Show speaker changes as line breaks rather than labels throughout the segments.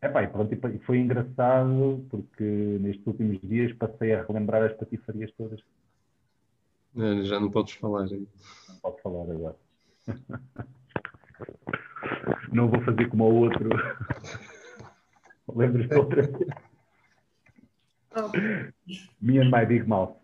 Epá, e pronto, e foi engraçado porque nestes últimos dias passei a relembrar as patifarias todas.
Já não podes falar.
Não posso falar agora. Não vou fazer como o outro. Lembras-te outra? Oh. Me and my big mouth.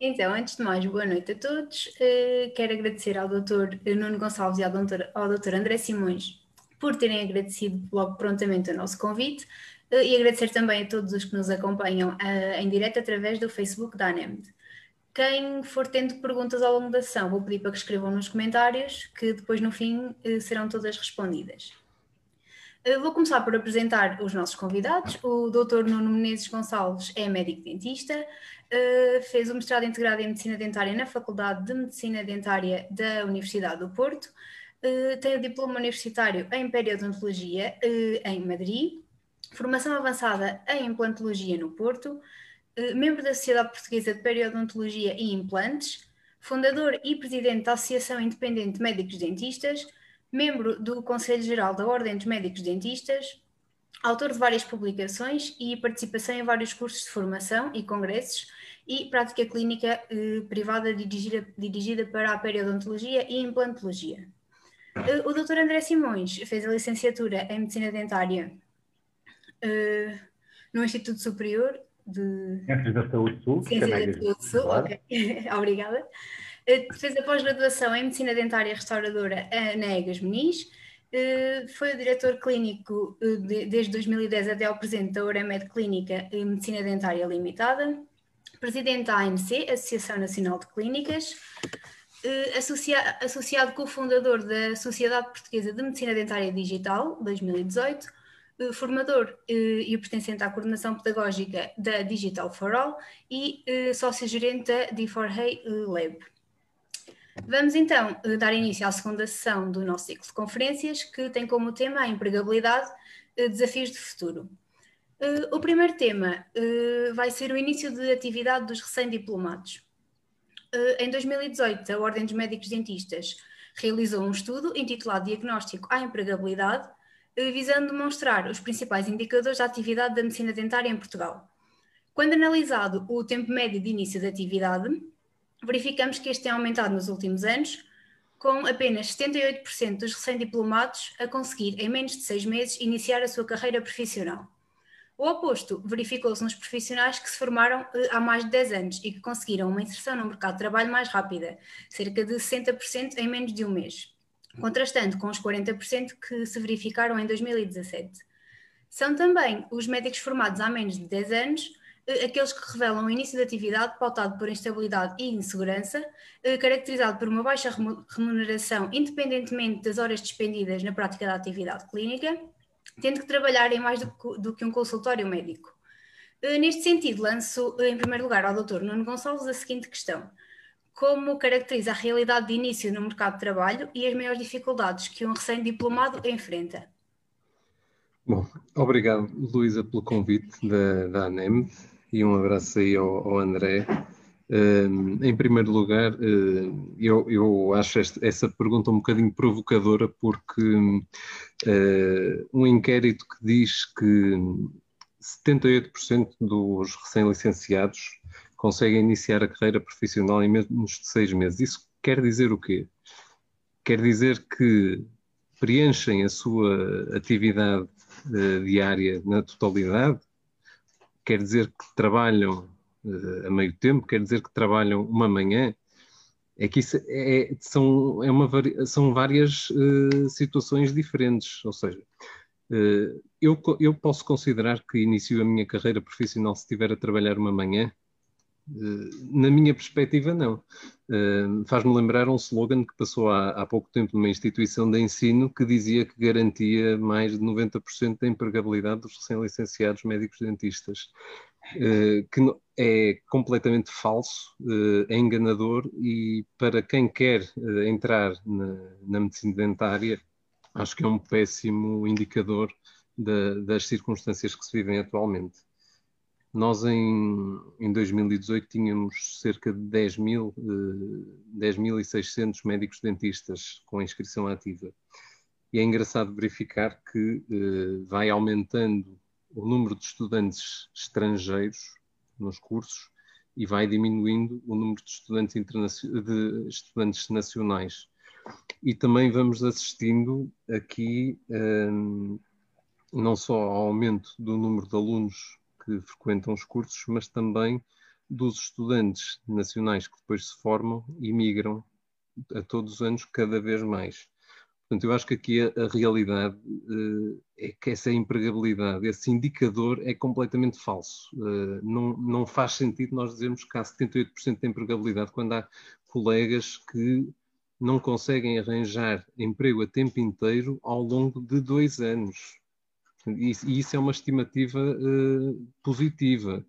Então, antes de mais, boa noite a todos. Uh, quero agradecer ao Dr. Nuno Gonçalves e ao Dr. ao Dr. André Simões por terem agradecido logo prontamente o nosso convite uh, e agradecer também a todos os que nos acompanham uh, em direto através do Facebook da ANEMD. Quem for tendo perguntas ao longo da sessão, vou pedir para que escrevam nos comentários, que depois no fim eh, serão todas respondidas. Eh, vou começar por apresentar os nossos convidados. O Dr. Nuno Menezes Gonçalves é médico dentista, eh, fez o mestrado integrado em Medicina Dentária na Faculdade de Medicina Dentária da Universidade do Porto, tem o diploma universitário em Periodontologia em Madrid, formação avançada em Implantologia no Porto, eh, membro da Sociedade Portuguesa de Periodontologia e Implantes, fundador e presidente da Associação Independente de Médicos Dentistas, membro do Conselho Geral da Ordem dos Médicos Dentistas, autor de várias publicações e participação em vários cursos de formação e congressos e prática clínica eh, privada dirigida, dirigida, para a periodontologia e implantologia. Eh, o Dr. André Simões fez a licenciatura em Medicina Dentária eh, no Instituto Superior de
Ciências da Saúde Sul.
Ciências da Saúde Sul, ok. Obrigada. Eh, fez a pós-graduação em Medicina Dentária Restauradora eh, na EGAS Muniz. Eh, foi o diretor clínico desde 2010 até ao presente da Oremed Clínica Medicina Dentária Limitada, presidente da ANC, Associação Nacional de Clínicas, associado cofundador da Sociedade Portuguesa de Medicina Dentária Digital, 2018, eh, formador eh, e pertencente à coordenação pedagógica da Digital for All e eh, sócio-gerente da D4Hey Lab. Vamos então dar início à segunda sessão do nosso ciclo de conferências, que tem como tema a empregabilidade, desafios de futuro. O primeiro tema vai ser o início de atividade dos recém-diplomados. Em 2018, a Ordem dos Médicos Dentistas realizou um estudo intitulado Diagnóstico à Empregabilidade, eh, visando demonstrar os principais indicadores da atividade da medicina dentária em Portugal. Quando analisado o tempo médio de início da atividade, verificamos que este tem aumentado nos últimos anos, com apenas 78% dos recém-diplomados a conseguir, em menos de seis meses, iniciar a sua carreira profissional. O oposto verificou-se nos profissionais que se formaram eh, há mais de 10 anos e que conseguiram uma inserção no mercado de trabalho mais rápida, cerca de 60% em menos de um mês contrastando com os 40% que se verificaram em 2017. São também os médicos formados há menos de 10 anos eh, aqueles que revelam o início da atividade pautado por instabilidade e insegurança, eh, caracterizado por uma baixa remuneração independentemente das horas despendidas na prática da atividade clínica, tendo que trabalhar em mais do que um consultório médico. Eh, neste sentido, lanço em primeiro lugar ao Dr. Nuno Gonçalves a seguinte questão como caracteriza a realidade de início no mercado de trabalho e as maiores dificuldades que um recém-diplomado enfrenta.
Bom, obrigado, Luísa, pelo convite da, da ANEM e um abraço aí ao, ao André. Em primeiro lugar, uh, eu, eu, acho esta, essa pergunta um bocadinho provocadora, porque uh, um inquérito que diz que 78% dos recém-licenciados conseguem iniciar a carreira profissional em menos de seis meses. Isso quer dizer o quê? Quer dizer que preenchem a sua atividade uh, diária na totalidade? Quer dizer que trabalham a meio tempo? Quer dizer que trabalham uma manhã? É que isso é, são, é uma, são várias uh, situações diferentes. Ou seja, eu, eu posso considerar que inicio a minha carreira profissional se estiver a trabalhar uma manhã? Eh, na minha perspectiva, não. Uh, Faz-me lembrar um slogan que passou há, há, pouco tempo numa instituição de ensino que dizia que garantia mais de 90% da empregabilidade dos recém-licenciados médicos dentistas, uh, que é completamente falso, é enganador e para quem quer entrar na, na, medicina dentária, acho que é um péssimo indicador da, das circunstâncias que se vivem atualmente. Nós em, em 2018 tínhamos cerca de 10 mil, 10.600 eh, médicos dentistas com inscrição ativa. e é engraçado verificar que uh, vai aumentando o número de estudantes estrangeiros nos cursos e vai diminuindo o número de estudantes, de estudantes nacionais. E também vamos assistindo aqui um, não só ao aumento do número de alunos que frequentam os cursos, mas também dos estudantes nacionais que depois se formam e migram a todos os anos cada vez mais. Portanto, eu acho que aqui a, a realidade uh, é que essa empregabilidade, esse indicador é completamente falso. Uh, não, não faz sentido nós dizermos que há 78% de empregabilidade quando há colegas que não conseguem arranjar emprego a tempo inteiro ao longo de dois anos. E, isso é uma estimativa uh, positiva,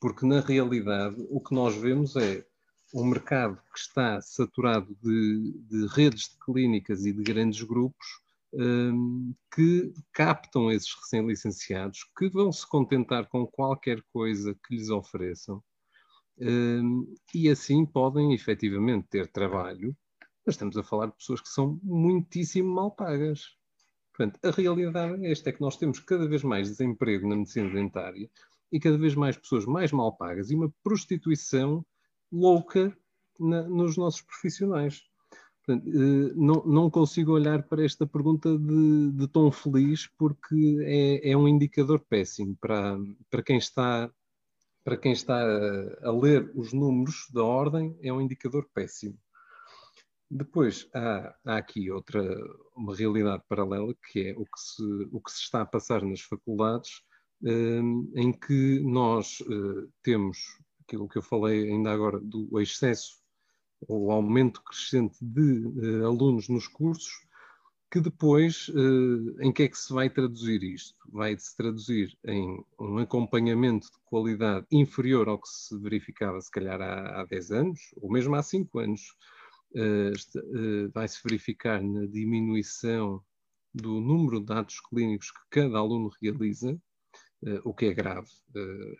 porque na realidade o que nós vemos é um mercado que está saturado de, de redes de clínicas e de grandes grupos um, que captam esses recém-licenciados, que vão se contentar com qualquer coisa que lhes ofereçam um, e assim podem efetivamente ter trabalho. Mas estamos a falar de pessoas que são muitíssimo mal pagas. Portanto, a realidade é esta: é que nós temos cada vez mais desemprego na medicina dentária e cada vez mais pessoas mais mal pagas e uma prostituição louca na, nos nossos profissionais. Portanto, eh, não, não, consigo olhar para esta pergunta de, de tom feliz porque é, é, um indicador péssimo para, para quem está para quem está a, a, ler os números da ordem é um indicador péssimo. Depois há, há, aqui outra uma realidade paralela que é o que se, o que se está a passar nas faculdades eh, em que nós eh, temos aquilo que eu falei ainda agora do excesso ou aumento crescente de uh, alunos nos cursos, que depois, uh, em que é que se vai traduzir isto? Vai-se traduzir em um acompanhamento de qualidade inferior ao que se verificava, se calhar, há, há 10 anos, ou mesmo há 5 anos. Uh, vai-se verificar na diminuição do número de dados clínicos que cada aluno realiza, uh, o que é grave.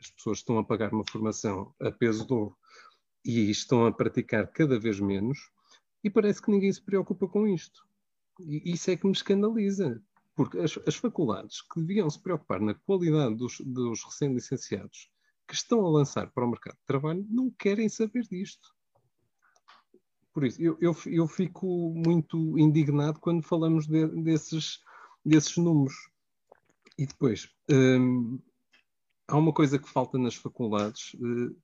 As pessoas estão a pagar uma formação a peso de ouro e estão a praticar cada vez menos, e parece que ninguém se preocupa com isto. E isso é que me escandaliza, porque as, as faculdades que deviam se preocupar na qualidade dos, dos recém-licenciados que estão a lançar para o mercado de trabalho não querem saber disto. Por isso, eu, eu, eu fico muito indignado quando falamos de, desses, desses números. E depois, hum, há uma coisa que falta nas faculdades, uh,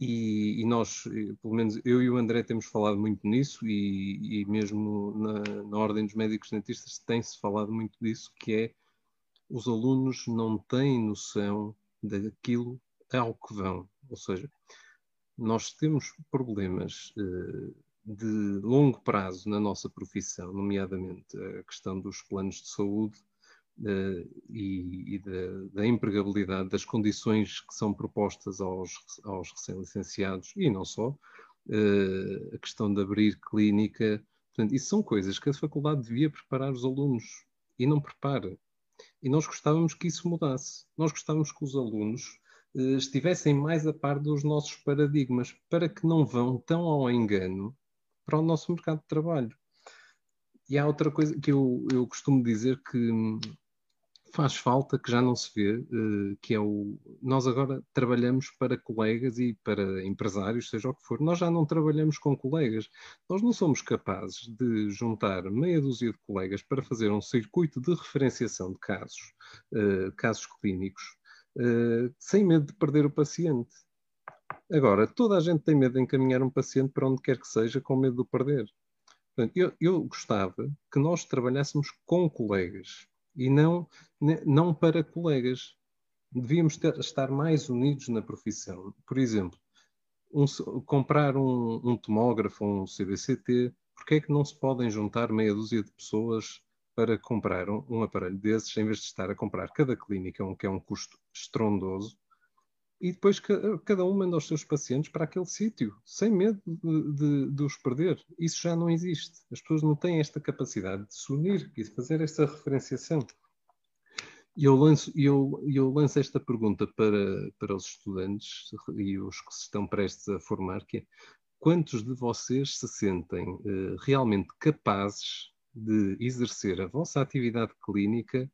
e, e, nós, eh, pelo menos eu e o André, temos falado muito nisso, e, e mesmo na, na, Ordem dos Médicos Dentistas tem-se falado muito disso, que é os alunos não têm noção daquilo ao que vão. Ou seja, nós temos problemas uh, de longo prazo na nossa profissão, nomeadamente a questão dos planos de saúde, uh, e, da, da, empregabilidade, das condições que são propostas aos, aos recém-licenciados e não só, uh, a questão de abrir clínica. Portanto, isso são coisas que a faculdade devia preparar os alunos e não prepara. E nós gostávamos que isso mudasse. Nós gostávamos que os alunos estivessem mais a par dos nossos paradigmas, para que não vão tão ao engano para o nosso mercado de trabalho. E há outra coisa que eu, eu costumo dizer que hum, faz falta, que já não se vê, uh, que é o. Nós agora trabalhamos para colegas e para empresários, seja o que for. Nós já não trabalhamos com colegas. Nós não somos capazes de juntar meia dúzia de colegas para fazer um circuito de referenciação de casos, uh, casos clínicos, sem medo de perder o paciente. Agora, toda a gente tem medo de encaminhar um paciente para onde quer que seja, com medo de o perder. Portanto, eu, eu gostava que nós trabalhássemos com colegas e não, não para colegas. Devíamos ter, estar mais unidos na profissão. Por exemplo, um, comprar um, um tomógrafo, um CBCT, porque é que não se podem juntar meia dúzia de pessoas para comprar um, um aparelho desses, em vez de estar a comprar cada clínica, um, que é um custo estrondoso, e depois cada um manda os seus pacientes para aquele sítio, sem medo de, de, de, os perder. Isso já não existe. As pessoas não têm esta capacidade de se unir e de fazer esta referenciação. E eu lanço, eu, eu lanço esta pergunta para, para os estudantes e os que se estão prestes a formar, que é quantos de vocês se sentem uh, realmente capazes de exercer a vossa atividade clínica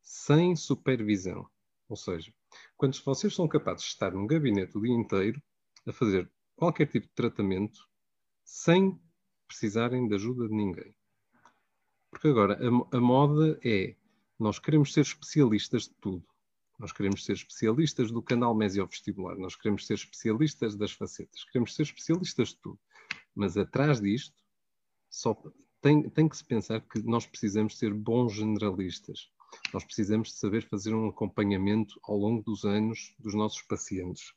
sem supervisão. Ou seja, quando vocês são capazes de estar num gabinete o dia inteiro a fazer qualquer tipo de tratamento sem precisarem de ajuda de ninguém. Porque agora a, a moda é nós queremos ser especialistas de tudo. Nós queremos ser especialistas do canal mesiovestibular, nós queremos ser especialistas das facetas, queremos ser especialistas de tudo. Mas atrás disto, só tem, tem que se pensar que nós precisamos ser bons generalistas. Nós precisamos de saber fazer um acompanhamento ao longo dos anos dos nossos pacientes.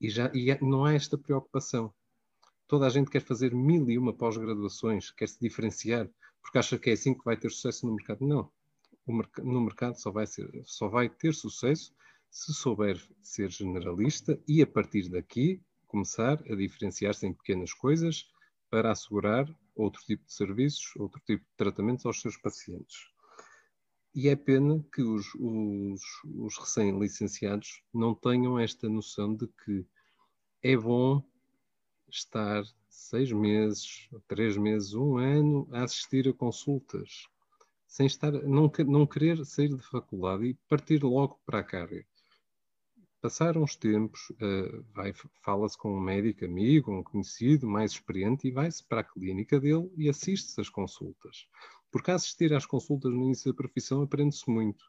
E, já, e não há esta preocupação. Toda a gente quer fazer mil e uma pós-graduações, quer se diferenciar, porque acha que é assim que vai ter sucesso no mercado. Não no mercado só vai, ser, só vai ter sucesso se souber ser generalista e, a partir daqui, começar a diferenciar-se em pequenas coisas para assegurar outro tipo de serviços, outro tipo de tratamentos aos seus pacientes. E é pena que os, os, os recém-licenciados não tenham esta noção de que é bom estar seis meses, três meses, um ano a assistir a consultas sem estar, não, não querer sair de faculdade e partir logo para a carga. Passaram uns tempos, uh, fala-se com um médico amigo, um conhecido, mais experiente, e vai-se para a clínica dele e assiste-se às consultas. Porque assistir às consultas no início da profissão aprende-se muito.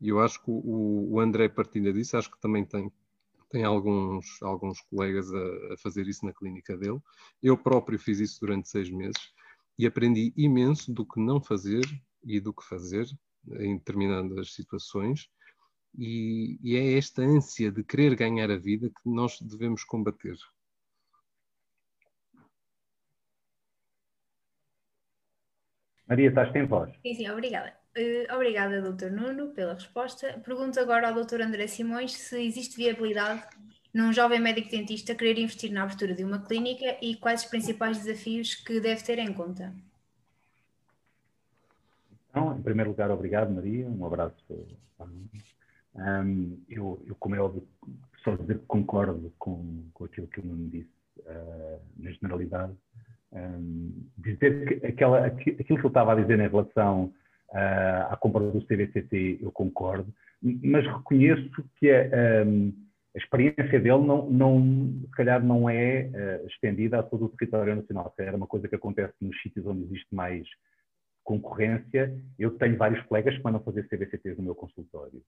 E eu acho que o, o André partilha disso, acho que também tem, tem alguns, alguns colegas a, a, fazer isso na clínica dele. Eu próprio fiz isso durante seis meses e aprendi imenso do que não fazer e do que fazer em determinadas situações, e, e é esta ânsia de querer ganhar a vida que nós devemos combater.
Maria, estás sem voz.
Sim, sim, obrigada. Uh, obrigada, Dr. Nuno, pela resposta. Pergunto agora ao Dr. André Simões se existe viabilidade num jovem médico dentista querer investir na abertura de uma clínica e quais os principais desafios que deve ter em conta.
Então, em primeiro lugar, obrigado, Maria. Um abraço. Um, eu, eu, como é óbvio, só dizer que concordo com, com aquilo que o Nuno disse, uh, na generalidade. Um, dizer que aquela, aquilo que eu estava a dizer em relação uh, à compra do CBCT, eu concordo, mas reconheço que a, um, a experiência dele, não, não, se calhar, não é uh, estendida a todo o território nacional. Se calhar é uma coisa que acontece nos sítios onde existe mais concorrência, eu tenho vários colegas que mandam fazer CBCTs no meu consultório.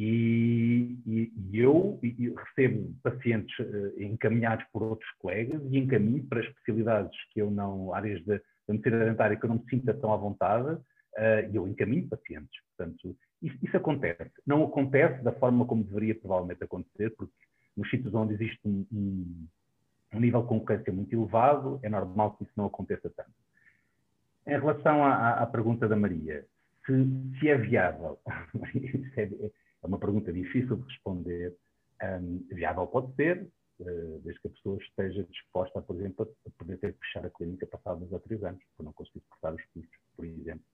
E, e, e eu recebo pacientes uh, encaminhados por outros colegas e encaminho para especialidades que eu não, áreas da medicina dentária que eu não me sinta tão à vontade, uh, e eu encaminho pacientes. Portanto, isso, isso, acontece. Não acontece da forma como deveria provavelmente acontecer, porque nos sítios onde existe um, um, um nível de concorrência muito elevado, é normal que isso não aconteça tanto. Em relação à, à pergunta da Maria, se, se é viável, é, é uma pergunta difícil de responder. Um, viável pode ser, uh, desde que a pessoa esteja disposta, por exemplo, a poder ter que fechar a clínica passados ou três anos, por não conseguir suportar os custos, por exemplo.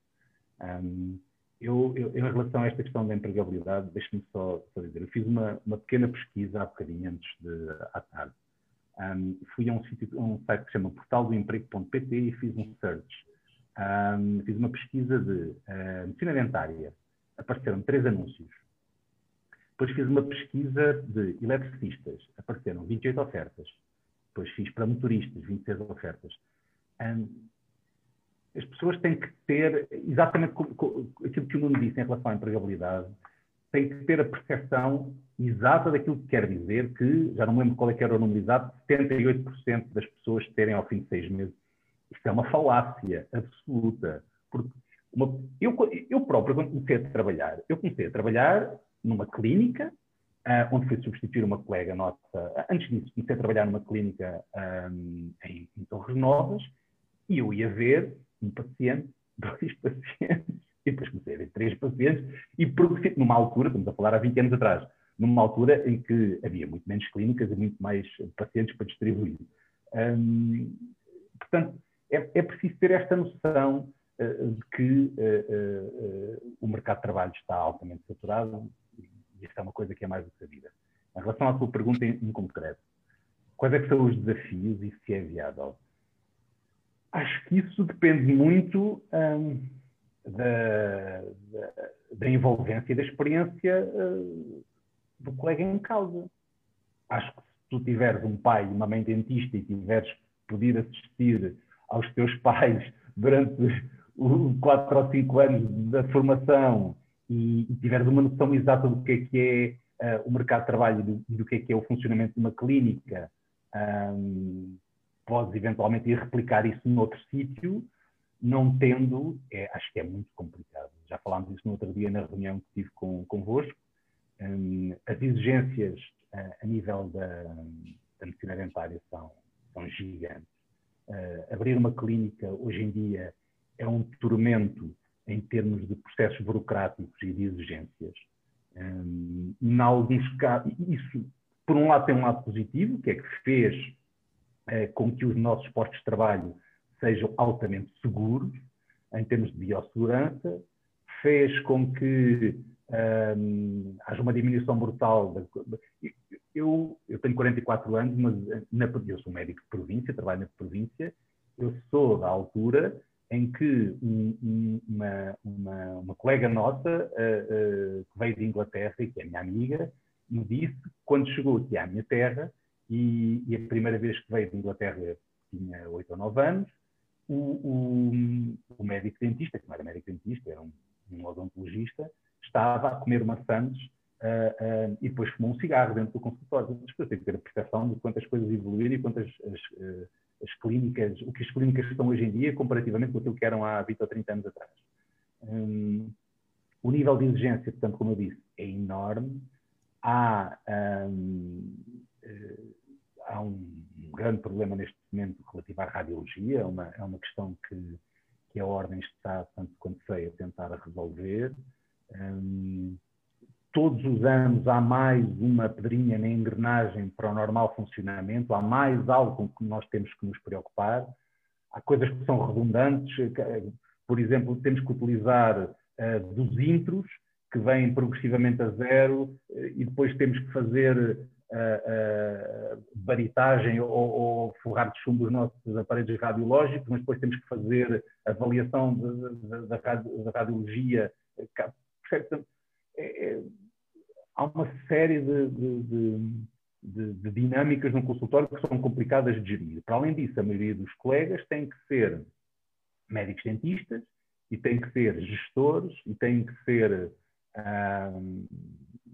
Um, eu, eu, em relação a esta questão da empregabilidade, deixe-me só, só, dizer, eu fiz uma, uma, pequena pesquisa há bocadinho antes de, à tarde. Um, fui a um, sítio, um site que se chama portaldoemprego.pt e fiz um search um, fiz uma pesquisa de uh, medicina dentária. Apareceram três anúncios. Depois fiz uma pesquisa de eletricistas. Apareceram 28 ofertas. Depois fiz para motoristas, 26 ofertas. Um, as pessoas têm que ter, exatamente aquilo que o Nuno disse em relação à empregabilidade, têm que ter a percepção exata daquilo que quer dizer que, já não me lembro qual é que era o número exato, 78% das pessoas terem ao fim de seis meses isto é uma falácia absoluta. Porque uma, eu, eu próprio, quando comecei a trabalhar, eu comecei a trabalhar numa clínica, uh, onde fui substituir uma colega nossa. Antes disso, comecei a trabalhar numa clínica um, em, em Torres Novas, e eu ia ver um paciente, dois pacientes, e depois comecei a ver três pacientes, e numa altura, estamos a falar há 20 anos atrás, numa altura em que havia muito menos clínicas e muito mais pacientes para distribuir. Portanto, é, é preciso ter esta noção uh, de que uh, uh, o mercado de trabalho está altamente saturado esta é uma coisa que é mais do que sabida. Em relação à sua pergunta em, em concreto, quais é são os desafios e se é viável? Acho que isso depende muito um, da, da, da, envolvência e da experiência uh, do colega em causa. Acho que se tu tiveres um pai e uma mãe dentista e tiveres poder assistir aos teus pais durante os quatro ou cinco anos da formação e, e tiveres uma noção exata do que é que é uh, o mercado de trabalho e do, do, que é que é o funcionamento de uma clínica, um, podes eventualmente ir replicar isso noutro sítio, não tendo, é, acho que é muito complicado. Já falámos isso no outro dia na reunião que tive com, convosco. Um, as exigências uh, a nível da, da medicina dentária são, são gigantes. Uh, abrir uma clínica hoje em dia é um tormento em termos de processos burocráticos e de exigências. Um, isso, por um lado, tem um lado positivo, que é que fez eh, com que os nossos postos de trabalho sejam altamente seguros, em termos de biossegurança, fez com que um, haja uma diminuição brutal. De, eu, eu tenho 44 anos, mas na, eu sou médico de província, trabalho na província, eu sou da altura em que um, uma, uma, uma, colega nossa, uh, uh, que veio de Inglaterra e que é minha amiga, me disse, quando chegou aqui à minha terra, e, e, a primeira vez que veio de Inglaterra tinha 8 ou 9 anos. O, o, o médico dentista, que não era médico dentista, era um, um odontologista, estava a comer maçãs uh, uh, e depois fumou um cigarro dentro do consultório. As pessoas têm que ter a percepção de quantas coisas evoluíram e quantas as, uh, as clínicas, o que as clínicas estão hoje em dia comparativamente com aquilo que eram há 20 ou 30 anos atrás. Um, o nível de exigência, portanto, como eu disse, é enorme. Há um, eh, há um grande problema neste momento relativo à radiologia, é uma, é uma questão que, que a Ordem está, tanto quanto sei, a tentar resolver. Um, todos os anos há mais uma pedrinha na engrenagem para o normal funcionamento, há mais algo com que nós temos que nos preocupar. Há coisas que são redundantes, por exemplo, temos que utilizar uh, dos intros, que vêm progressivamente a zero, uh, e depois temos que fazer uh, baritagem ou, ou, forrar de chumbo os nossos aparelhos radiológicos, mas depois temos que fazer avaliação da, radiologia. É, é, há uma série de, de, de, de, dinâmicas no consultório que são complicadas de gerir. Para além disso, a maioria dos colegas tem que ser médicos dentistas e tem que ser gestores e tem que ser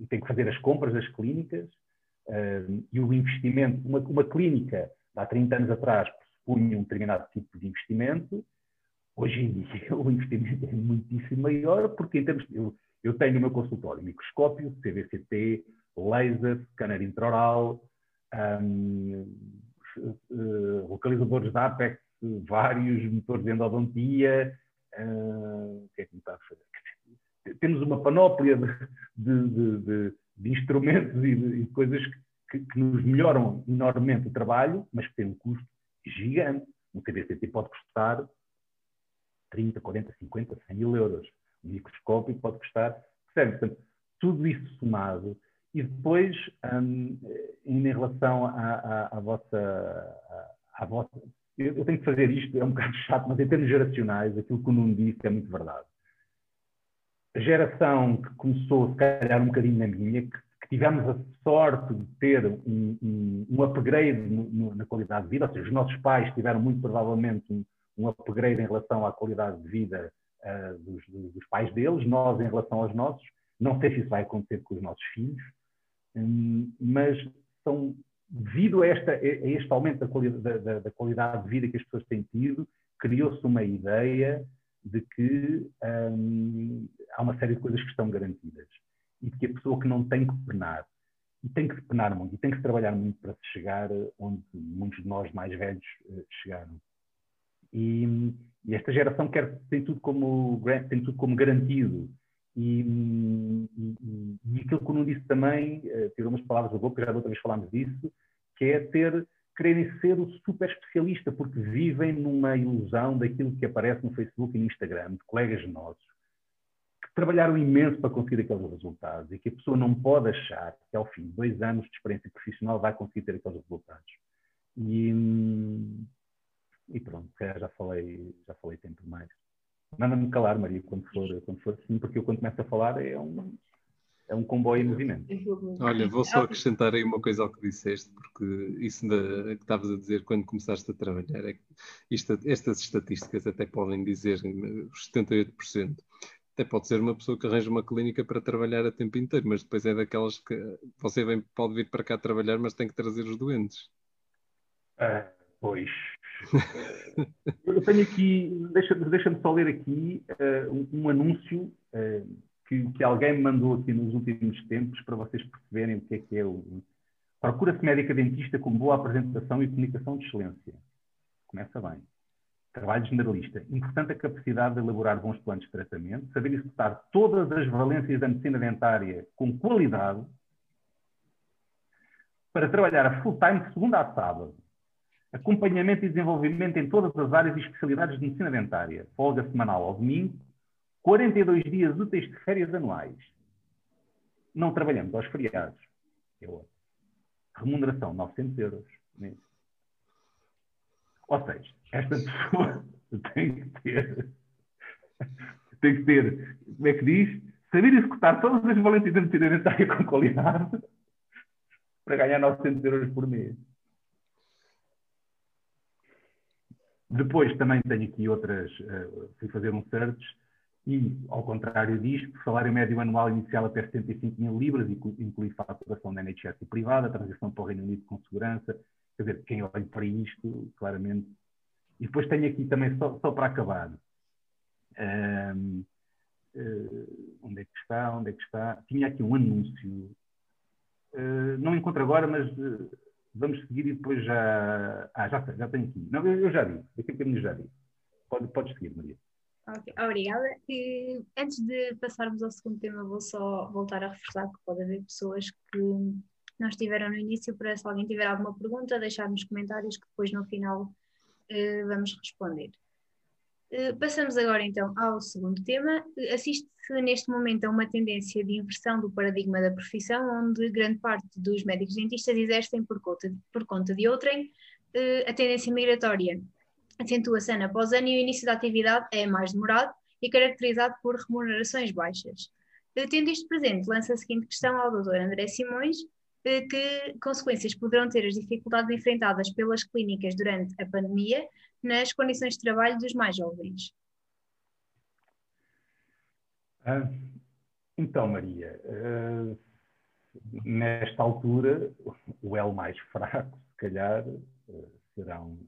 tem que fazer as compras das clínicas e o investimento, uma, uma clínica há 30 anos atrás pressupunha um determinado tipo de investimento, hoje em dia o investimento é muitíssimo maior, porque em termos, eu, eu tenho no meu consultório microscópio, CVCT, laser, scanner intraoral, um, uh, localizadores de Apex, vários motores de endodontia, uh, o que é que me está a fazer? Temos uma panóplia de, de, de, de instrumentos e de, coisas que, que, nos melhoram enormemente o trabalho, mas que têm um custo gigante. Um TBCT pode custar 30, 40, 50, 100 mil euros. Microscópio pode custar, percebe? Portanto, tudo isso somado. E depois, um, em relação à, à, à vossa, à, à vossa eu, tenho que fazer isto, é um bocado chato, mas em termos geracionais, aquilo que o Nuno disse é muito verdade a geração que começou, se calhar, um bocadinho na minha, que, que tivemos a sorte de ter um, um, um upgrade no, no, na qualidade de vida, ou seja, os nossos pais tiveram muito provavelmente um, um upgrade em relação à qualidade de vida uh, dos, dos, pais deles, nós em relação aos nossos. Não sei se isso vai acontecer com os nossos filhos, um, mas são, devido a, esta, a este aumento da qualidade, da, da qualidade de vida que as pessoas têm tido, criou-se uma ideia de que hum, há uma série de coisas que estão garantidas e de que a pessoa que não tem que penar, e tem que se penar muito, e tem que se trabalhar muito para se chegar onde muitos de nós mais velhos uh, chegaram. E, e, esta geração quer, tem, tudo como, tem tudo como garantido. E, e, e aquilo que o Nuno disse também, uh, tirou umas palavras da boca, já outra vez falámos disso, que é ter quererem ser o super especialista, porque vivem numa ilusão daquilo que aparece no Facebook e no Instagram, de colegas nossos, que trabalharam imenso para conseguir aqueles resultados e que a pessoa não pode achar que ao fim de dois anos de experiência profissional vai conseguir ter aqueles resultados. E, e pronto, já falei, já falei tempo mais. Manda-me calar, Maria, quando for, quando for assim, porque eu quando começo a falar é um, é um comboio em movimento.
Olha, vou só acrescentar aí uma coisa ao que disseste, porque isso da, que estavas a dizer quando começaste a trabalhar, é que isto, estas estatísticas até podem dizer os 78%. Até pode ser uma pessoa que arranja uma clínica para trabalhar a tempo inteiro, mas depois é daquelas que você vem, pode vir para cá trabalhar, mas tem que trazer os doentes.
Ah, pois. Eu tenho aqui, deixa-me deixa só ler aqui uh, um, um, anúncio uh, que, que, alguém me mandou aqui nos últimos tempos para vocês perceberem o que é que é o. Procura-se médica dentista com boa apresentação e comunicação de excelência. Começa bem. Trabalho generalista. Importante a capacidade de elaborar bons planos de tratamento, saber executar todas as valências da medicina dentária com qualidade, para trabalhar a full time de segunda a sábado. Acompanhamento e desenvolvimento em todas as áreas e especialidades de medicina dentária. Folga semanal ao domingo, 42 dias úteis de férias anuais. Não trabalhamos aos feriados. Eu, remuneração, 900 euros mês. Ou seja, esta pessoa tem que ter, tem que ter, como é que diz? Saber executar todas as valências da medicina dentária com qualidade para ganhar 900 euros por mês. Depois também tenho aqui outras, uh, fui fazer um search e, ao contrário disto, salário médio anual inicial até 75 mil libras, inclui faturação da NHS e privada, transição para o Reino Unido com segurança. Quer dizer, quem olha para isto, claramente. E depois tenho aqui também, só, só para acabar, um, uh, onde é que está? Onde é que está? Tinha aqui um anúncio. Uh, não encontro agora, mas vamos seguir e depois já. Ah, já, já tenho aqui. Não, eu, já vi. Daqui a bocadinho já vi. Pode, podes seguir, Maria.
Obrigada. E, antes de passarmos ao segundo tema, vou só voltar a reforçar que pode haver pessoas que não estiveram no início, para se alguém tiver alguma pergunta, deixar nos comentários que depois no final eh, vamos responder. Eh, passamos agora então ao segundo tema. Assiste-se neste momento a uma tendência de inversão do paradigma da profissão, onde grande parte dos médicos dentistas exercem por conta, por conta de outrem eh, a tendência migratória acentua-se ano após ano e o início da atividade é mais demorado e caracterizado por remunerações baixas. Tendo isto presente, lança a seguinte questão ao Dr. André Simões, que consequências poderão ter as dificuldades enfrentadas pelas clínicas durante a pandemia nas condições de trabalho dos mais jovens?
Ah, então, Maria, ah, nesta altura, o elo mais fraco, se calhar, ah, serão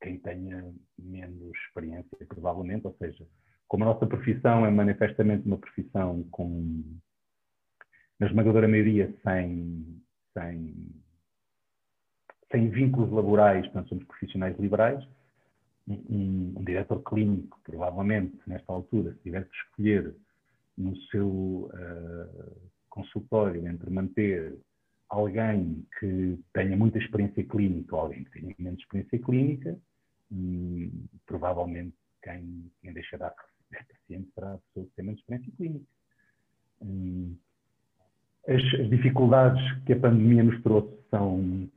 quem tenha menos experiência, provavelmente, ou seja, como a nossa profissão é manifestamente uma profissão com, na esmagadora maioria, sem, sem, sem vínculos laborais, portanto, somos profissionais liberais, um, um, diretor clínico, provavelmente, nesta altura, se tiver que escolher no seu uh, consultório entre manter alguém que tenha muita experiência clínica ou alguém que tenha menos experiência clínica, hum, provavelmente quem, quem deixará de receber paciente será a pessoa que tem menos experiência clínica. Hum, as, as, dificuldades que a pandemia nos trouxe são,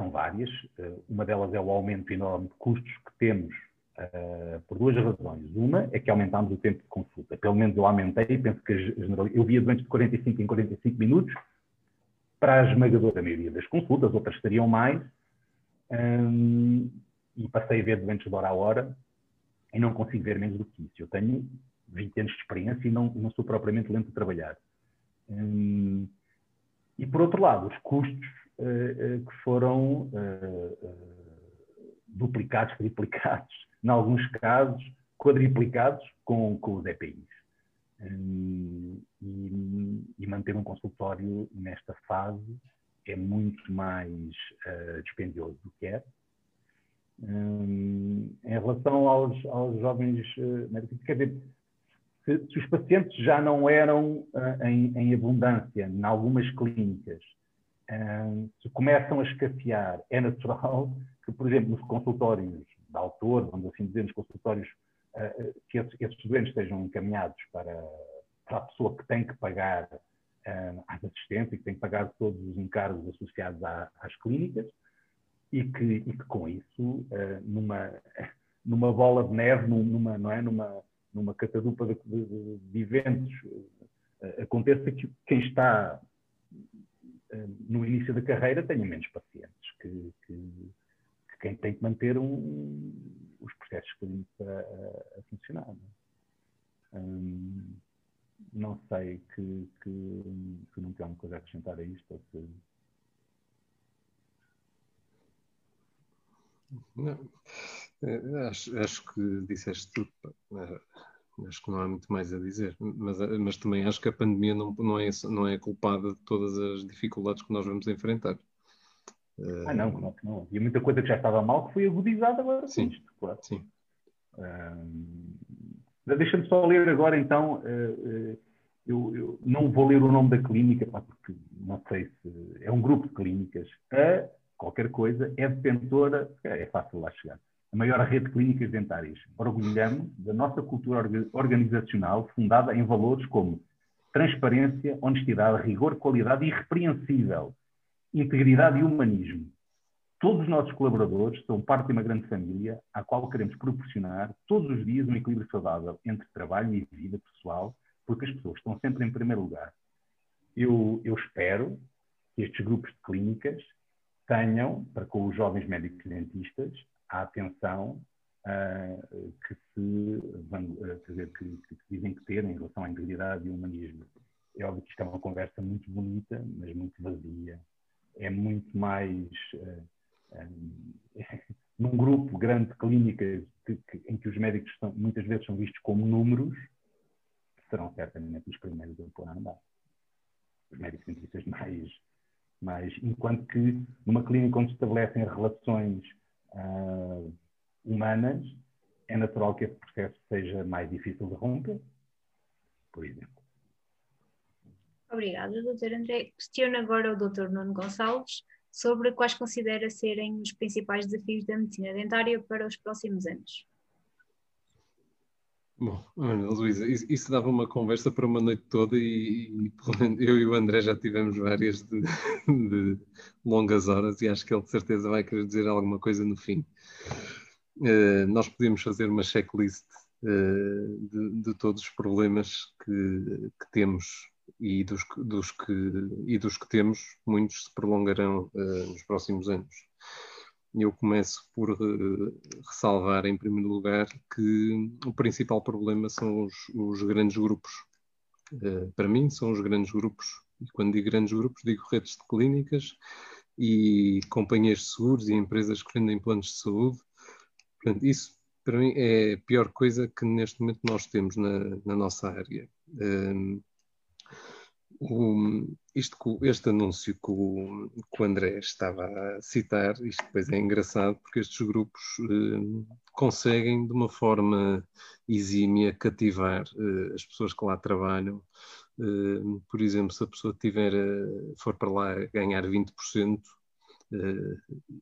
são várias. Uh, uma delas é o aumento enorme de custos que temos uh, por duas razões. Uma é que aumentámos o tempo de consulta. Pelo menos eu aumentei, penso que eu via doentes de 45 em 45 minutos, para a esmagadora maioria das consultas, outras estariam mais, um, e passei a ver doentes de hora a hora e não consigo ver menos do que isso. Eu tenho 20 anos de experiência e não, não sou propriamente lento a trabalhar. Um, e por outro lado, os custos que foram uh, duplicados, triplicados, em alguns casos, quadriplicados com, com os EPIs. Um, e, e, manter um consultório nesta fase é muito mais dispendioso do que é. Em relação aos, aos jovens médicos, quer dizer, se, se, os pacientes já não eram em, em, abundância em algumas clínicas, se começam a escassear, é natural que, por exemplo, nos consultórios de autor, vamos assim dizer, nos consultórios uh, que esses, doentes sejam encaminhados para, para a pessoa que tem que pagar uh, às assistências, que tem que pagar todos os encargos associados à, às clínicas. e, que, e que com isso, numa, numa bola de neve, numa, não é? numa, numa catadupa de, de, de eventos, aconteça que quem está no início da carreira tenha menos pacientes que, que, que quem tem que manter um, os processos clínicos a, a, funcionar. Não, é? hum, não sei que, que, que não tem alguma coisa a acrescentar a isto. Ou.
Não, é, acho, acho que disseste tudo. Acho que não há muito mais a dizer, mas, mas também acho que a pandemia não, não, é, não é culpada de todas as dificuldades que nós vamos enfrentar.
Ah, não, claro que não. E muita coisa que já estava mal que foi agudizada agora
sim, isto, claro. Sim.
Deixa-me só ler agora, então, uh, uh, eu, eu, não vou ler o nome da clínica, porque não sei se é um grupo de clínicas. A qualquer coisa é detentora, é fácil lá chegar, a maior rede de clínicas dentárias. Orgulhamos da nossa cultura organizacional fundada em valores como transparência, honestidade, rigor, qualidade irrepreensível, integridade e humanismo. Todos os nossos colaboradores são parte de uma grande família à qual queremos proporcionar todos os dias um equilíbrio saudável entre trabalho e vida pessoal, porque as pessoas estão sempre em primeiro lugar. Eu, eu espero que estes grupos de clínicas tenham, para com os jovens médicos dentistas, a atenção uh, que se uh, dizer, que, que, dizem que ter em relação à integridade e humanismo. É óbvio que isto é uma conversa muito bonita, mas muito vazia. É muito mais uh, um, num grupo grande de clínicas que, que, em que os médicos são, muitas vezes são vistos como números, serão certamente os primeiros a pôr a andar. Os médicos dentistas mais, mais. Enquanto que numa clínica onde se estabelecem relações uh, humanas, é natural que esse processo seja mais difícil de romper, por exemplo.
Obrigada, doutor André. Questiono agora o doutor Nuno Gonçalves sobre quais considera serem os principais desafios da medicina dentária para os próximos anos.
Bom, Luísa, isso, isso, dava uma conversa para uma noite toda e, e, eu e o André já tivemos várias de, de, longas horas e acho que ele de certeza vai querer dizer alguma coisa no fim. Uh, nós podíamos fazer uma checklist uh, de, de, todos os problemas que, que temos e dos, dos, que, e dos que temos, muitos se prolongarão uh, nos próximos anos. Eu começo por uh, ressalvar, em primeiro lugar, que o principal problema são os, os grandes grupos. Uh, para mim, são os grandes grupos. E quando digo grandes grupos, digo redes de clínicas e companhias de seguros e empresas que vendem planos de saúde. Portanto, isso para mim é a pior coisa que neste momento nós temos na, na nossa área. Um, o, isto, este anúncio que o, que o, André estava a citar, isto depois é engraçado porque estes grupos eh, conseguem de uma forma exímia cativar eh, as pessoas que lá trabalham. Eh, por exemplo, se a pessoa tiver, for para lá ganhar 20%,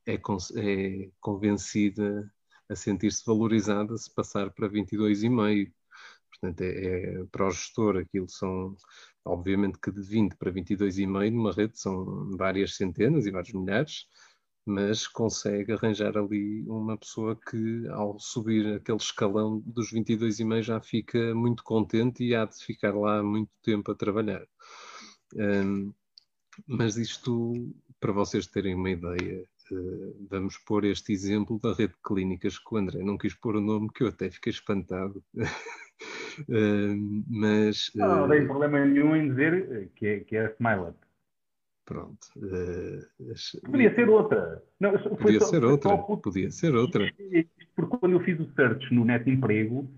é, é convencida a sentir-se valorizada se passar para 22,5%. Portanto, é, é, para o gestor aquilo são Obviamente que de 20 para 22,5 numa rede são várias centenas e vários milhares, mas consegue arranjar ali uma pessoa que, ao subir aquele escalão dos 22,5, já fica muito contente e há de ficar lá muito tempo a trabalhar. Um, mas isto, para vocês terem uma ideia, uh, vamos pôr este exemplo da rede de clínicas que o André não quis pôr o nome, que eu até fiquei espantado. Uh, mas.
Não, não tem problema nenhum em dizer que é, que é a SmileUp.
Pronto. Uh,
podia ser outra.
Não, podia, só, ser outra. Por... podia ser outra.
Porque quando eu fiz o search no Net Emprego,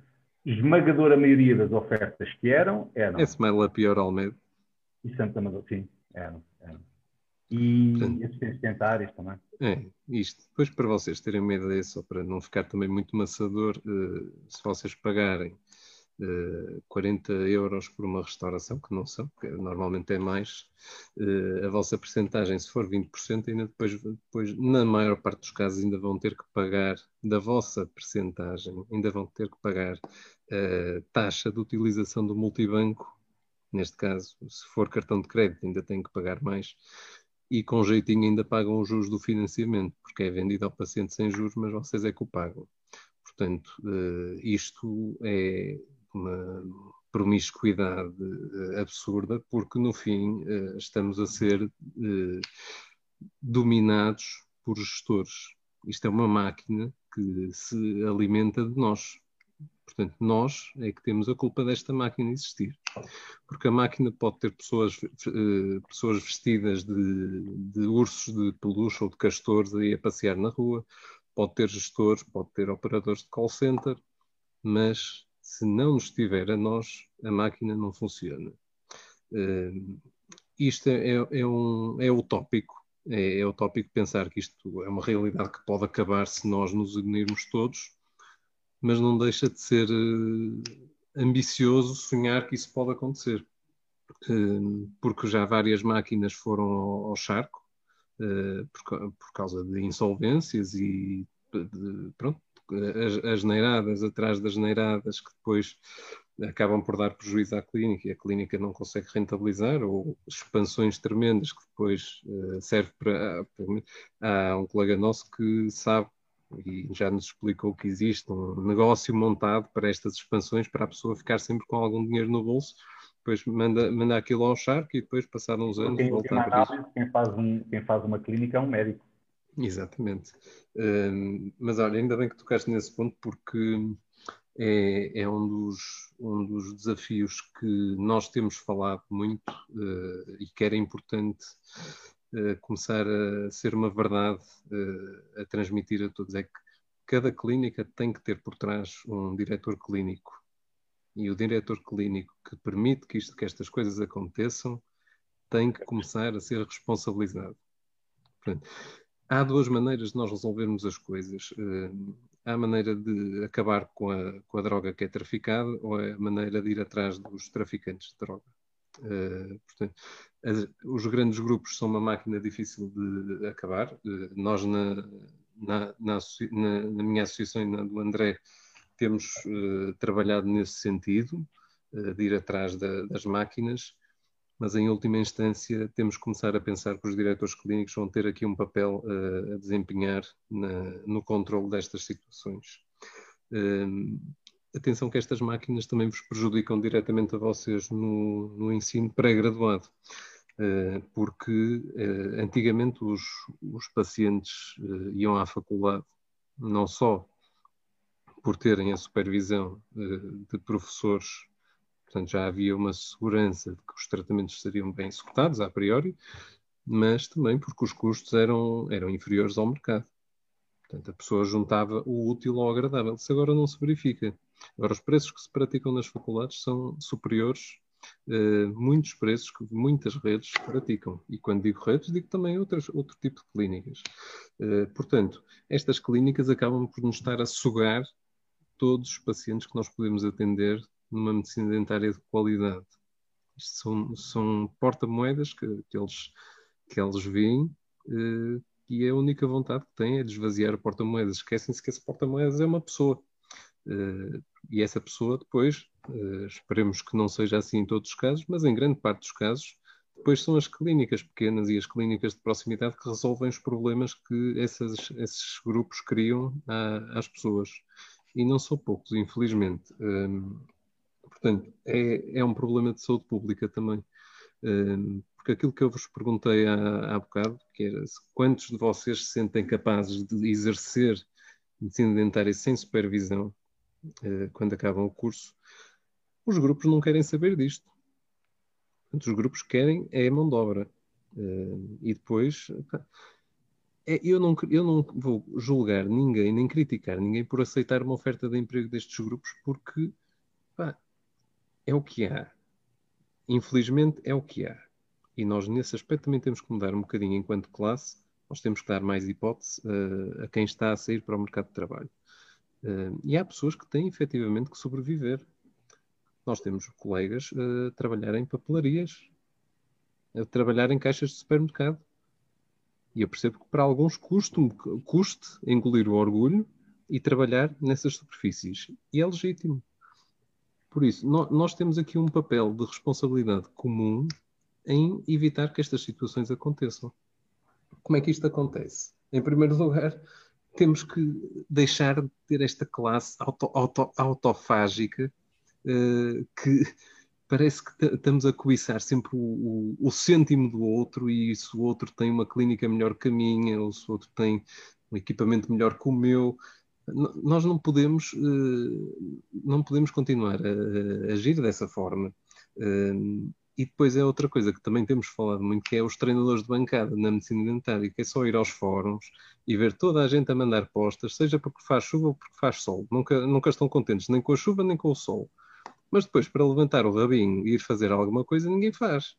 esmagadora maioria das ofertas que eram, eram.
É SmileUp e Oralmed.
E Santa Amador, sim, eram. eram. E Portanto, assistentes dentários também.
É, isto. Depois, para vocês terem uma ideia, só para não ficar também muito maçador, uh, se vocês pagarem 40 euros por uma restauração, que não são, que normalmente é mais, uh, a vossa percentagem, se for 20%, ainda depois, depois, na maior parte dos casos, ainda vão ter que pagar, da vossa percentagem, ainda vão ter que pagar a taxa de utilização do multibanco, neste caso, se for cartão de crédito, ainda tem que pagar mais. e com jeitinho ainda pagam os juros do financiamento, porque é vendido ao paciente sem juros, mas vocês é que o pagam. Portanto, uh, isto é uma promiscuidade uh, absurda, porque no fim uh, estamos a ser dominados por gestores. Isto é uma máquina que se alimenta de nós. Portanto, nós é que temos a culpa desta máquina existir. Porque a máquina pode ter pessoas, pessoas vestidas de, de ursos de peluche ou de castores aí a passear na rua, pode ter gestores, pode ter operadores de call center, mas se não nos tiver a nós, a máquina não funciona. Uh, isto é, é, um, é utópico, é, é utópico pensar que isto é uma realidade que pode acabar se nós nos unirmos todos, mas não deixa de ser uh, ambicioso sonhar que isso pode acontecer. Uh, porque já várias máquinas foram ao, charco, por, causa de insolvências e de, pronto, as, as neiradas atrás das neiradas que depois acabam por dar prejuízo à clínica e a clínica não consegue rentabilizar, ou expansões tremendas que depois uh, serve para. Há um colega nosso que sabe e já nos explicou que existe um negócio montado para estas expansões, para a pessoa ficar sempre com algum dinheiro no bolso, depois manda, manda aquilo ao charco e depois, passados uns anos,
quem, análise, quem faz, um, quem faz uma clínica é um médico.
Exatamente. Um, mas olha, ainda bem que tocaste nesse ponto, porque é, é um, dos, um dos desafios que nós temos falado muito uh, e que era importante uh, começar a ser uma verdade uh, a transmitir a todos. É que cada clínica tem que ter por trás um diretor clínico. E o diretor clínico que permite que, isto, que estas coisas aconteçam tem que começar a ser responsabilizado. Portanto, há duas maneiras de nós resolvermos as coisas. Uh, há a maneira de acabar com a, com a droga que é traficada ou é a maneira de ir atrás dos traficantes de droga. Uh, portanto, as, os grandes grupos são uma máquina difícil de acabar. Uh, nós, na, na, na, na, minha associação e na do André, temos trabalhado nesse sentido, de ir atrás da, das máquinas mas em última instância temos que começar a pensar que os diretores clínicos vão ter aqui um papel uh, a desempenhar na, no controle destas situações. Uh, atenção que estas máquinas também vos prejudicam diretamente a vocês no, no ensino pré-graduado, uh, porque antigamente os, os pacientes iam à faculdade não só por terem a supervisão de professores Portanto, já havia uma segurança de que os tratamentos seriam bem executados, a priori, mas também porque os custos eram, eram inferiores ao mercado. Portanto, a pessoa juntava o útil ao agradável. Isso agora não se verifica. Agora, os preços que se praticam nas faculdades são superiores Uh, muitos preços que muitas redes praticam. E quando digo redes, digo também outras, outro tipo de clínicas. Uh, portanto, estas clínicas acabam por nos estar a sugar todos os pacientes que nós podemos atender numa medicina dentária de qualidade. Isto são, são porta-moedas que, que, eles, que eles veem uh, e a única vontade que têm é de esvaziar o porta-moedas. Esquecem-se que esse porta-moedas é uma pessoa. Uh, e essa pessoa depois, uh, esperemos que não seja assim em todos os casos, mas em grande parte dos casos, depois são as clínicas pequenas e as clínicas de proximidade que resolvem os problemas que essas, esses grupos criam à, às pessoas. E não são poucos, infelizmente. Portanto, é, é um problema de saúde pública também. Um, porque aquilo que eu vos perguntei há, há bocado, que era quantos de vocês se sentem capazes de exercer medicina dentária sem supervisão uh, quando acabam o curso, os grupos não querem saber disto. Portanto, os grupos querem é mão de obra. Uh, e depois, é, eu, não, eu não vou julgar ninguém, nem criticar ninguém por aceitar uma oferta de emprego destes grupos, porque pá, é o que há. Infelizmente, é o que há. E nós, nesse aspecto, também temos que mudar um bocadinho enquanto classe. Nós temos que dar mais hipótese uh, a quem está a sair para o mercado de trabalho. Uh, e há pessoas que têm efetivamente que sobreviver. Nós temos colegas uh, a trabalhar em papelarias, a trabalhar em caixas de supermercado. E eu percebo que para alguns custe, custe engolir o orgulho e trabalhar nessas superfícies. E é legítimo. Por isso, nós temos aqui um papel de responsabilidade comum em evitar que estas situações aconteçam. como é que isto acontece? Em primeiro lugar, temos que deixar de ter esta classe auto, auto, autofágica uh, que parece que estamos a cobiçar sempre o, o, o, cêntimo do outro e se o outro tem uma clínica melhor que a minha ou se o outro tem um equipamento melhor que o meu, nós não podemos, uh, não podemos continuar a, a, agir dessa forma. Uh, e depois é outra coisa que também temos falado muito, que é os treinadores de bancada na medicina dentária, que é só ir aos fóruns e ver toda a gente a mandar postas, seja porque faz chuva ou porque faz sol. Nunca, nunca estão contentes nem com a chuva nem com o sol. Mas depois, para levantar o rabinho e ir fazer alguma coisa, ninguém faz.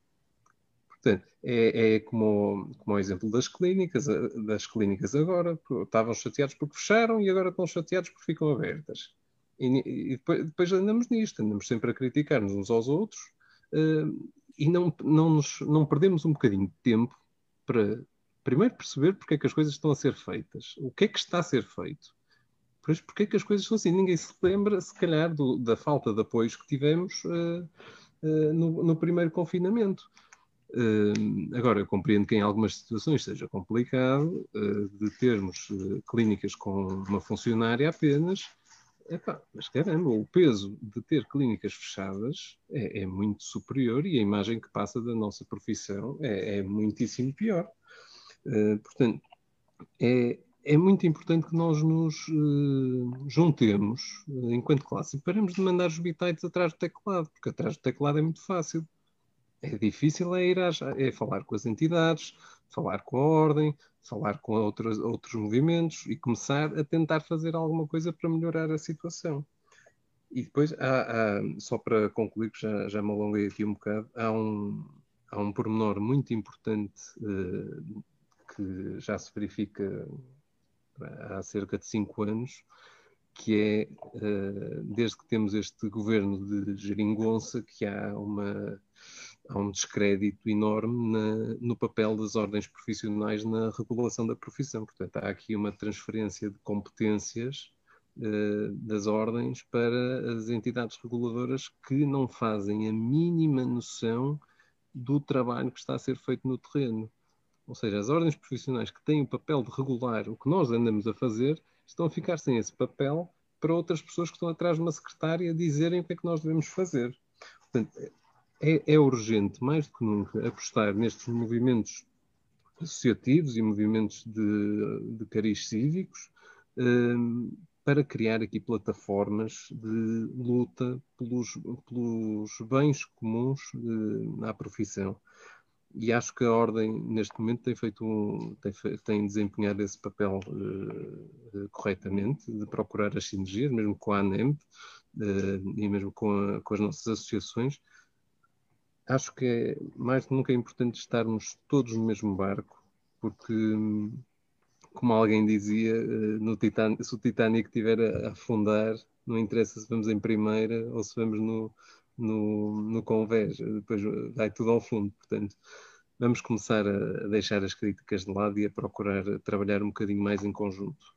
Portanto, é, é como, como o exemplo das clínicas, das clínicas agora, estavam chateados porque fecharam e agora estão chateados porque ficam abertas. E, e depois, depois, andamos nisto, andamos sempre a criticar-nos uns aos outros uh, e não, não, nos, não perdemos um bocadinho de tempo para primeiro perceber porque é que as coisas estão a ser feitas, o que é que está a ser feito. Pois porque é que as coisas são assim? Ninguém se lembra, se calhar, do, da falta de apoios que tivemos uh, uh, no, no, primeiro confinamento. Agora, eu compreendo que em algumas situações seja complicado de termos clínicas com uma funcionária apenas, Epá, mas caramba, o peso de ter clínicas fechadas é, é, muito superior e a imagem que passa da nossa profissão é, é muitíssimo pior. Uh, portanto, é, é, muito importante que nós nos uh, juntemos uh, enquanto classe e paremos de mandar os bitites atrás do teclado, porque atrás do teclado é muito fácil. É difícil é ir às, é falar com as entidades, falar com a ordem, falar com outros, outros movimentos e começar a tentar fazer alguma coisa para melhorar a situação. E depois, há, há, só para concluir, que já, já me alonguei aqui um bocado, há um, há um pormenor muito importante uh, que já se verifica há cerca de cinco anos, que é, uh, desde que temos este governo de geringonça, que há uma há um descrédito enorme na, no papel das ordens profissionais na regulação da profissão. Portanto, há aqui uma transferência de competências uh, das ordens para as entidades reguladoras que não fazem a mínima noção do trabalho que está a ser feito no terreno. Ou seja, as ordens profissionais que têm o papel de regular o que nós andamos a fazer estão a ficar sem esse papel para outras pessoas que estão atrás de uma secretária dizerem o que é que nós devemos fazer. Portanto, é, é urgente, mais do que nunca, apostar nestes movimentos associativos e movimentos de, de cariz cívicos um, para criar aqui plataformas de luta pelos, pelos bens comuns uh, à profissão. E acho que a Ordem, neste momento, tem feito um, tem, tem desempenhado esse papel uh, corretamente, de procurar as sinergias, mesmo com a ANEMP uh, e mesmo com, a, com as nossas associações, acho que é mais do que nunca importante estarmos todos no mesmo barco, porque, como alguém dizia, eh, no Titanic, se o Titanic estiver a afundar, não interessa se vamos em primeira ou se vamos no, no, no convés, depois vai tudo ao fundo. Portanto, vamos começar a deixar as críticas de lado e a procurar trabalhar um bocadinho mais em conjunto.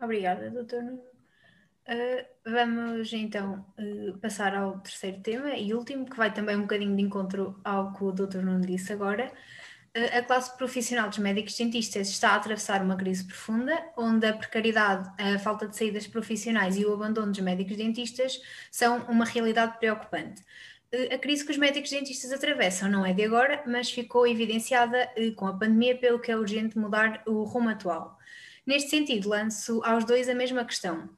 Obrigada, doutor Uh, vamos então uh, passar ao terceiro tema e último, que vai também um bocadinho de encontro ao que o Dr. Nuno disse agora. Uh, a classe profissional dos médicos dentistas está a atravessar uma crise profunda, onde a precariedade, a falta de saídas profissionais e o abandono dos médicos dentistas são uma realidade preocupante. A crise que os médicos dentistas atravessam não é de agora, mas ficou evidenciada com a pandemia, pelo que é urgente mudar o rumo atual. Neste sentido, lanço aos dois a mesma questão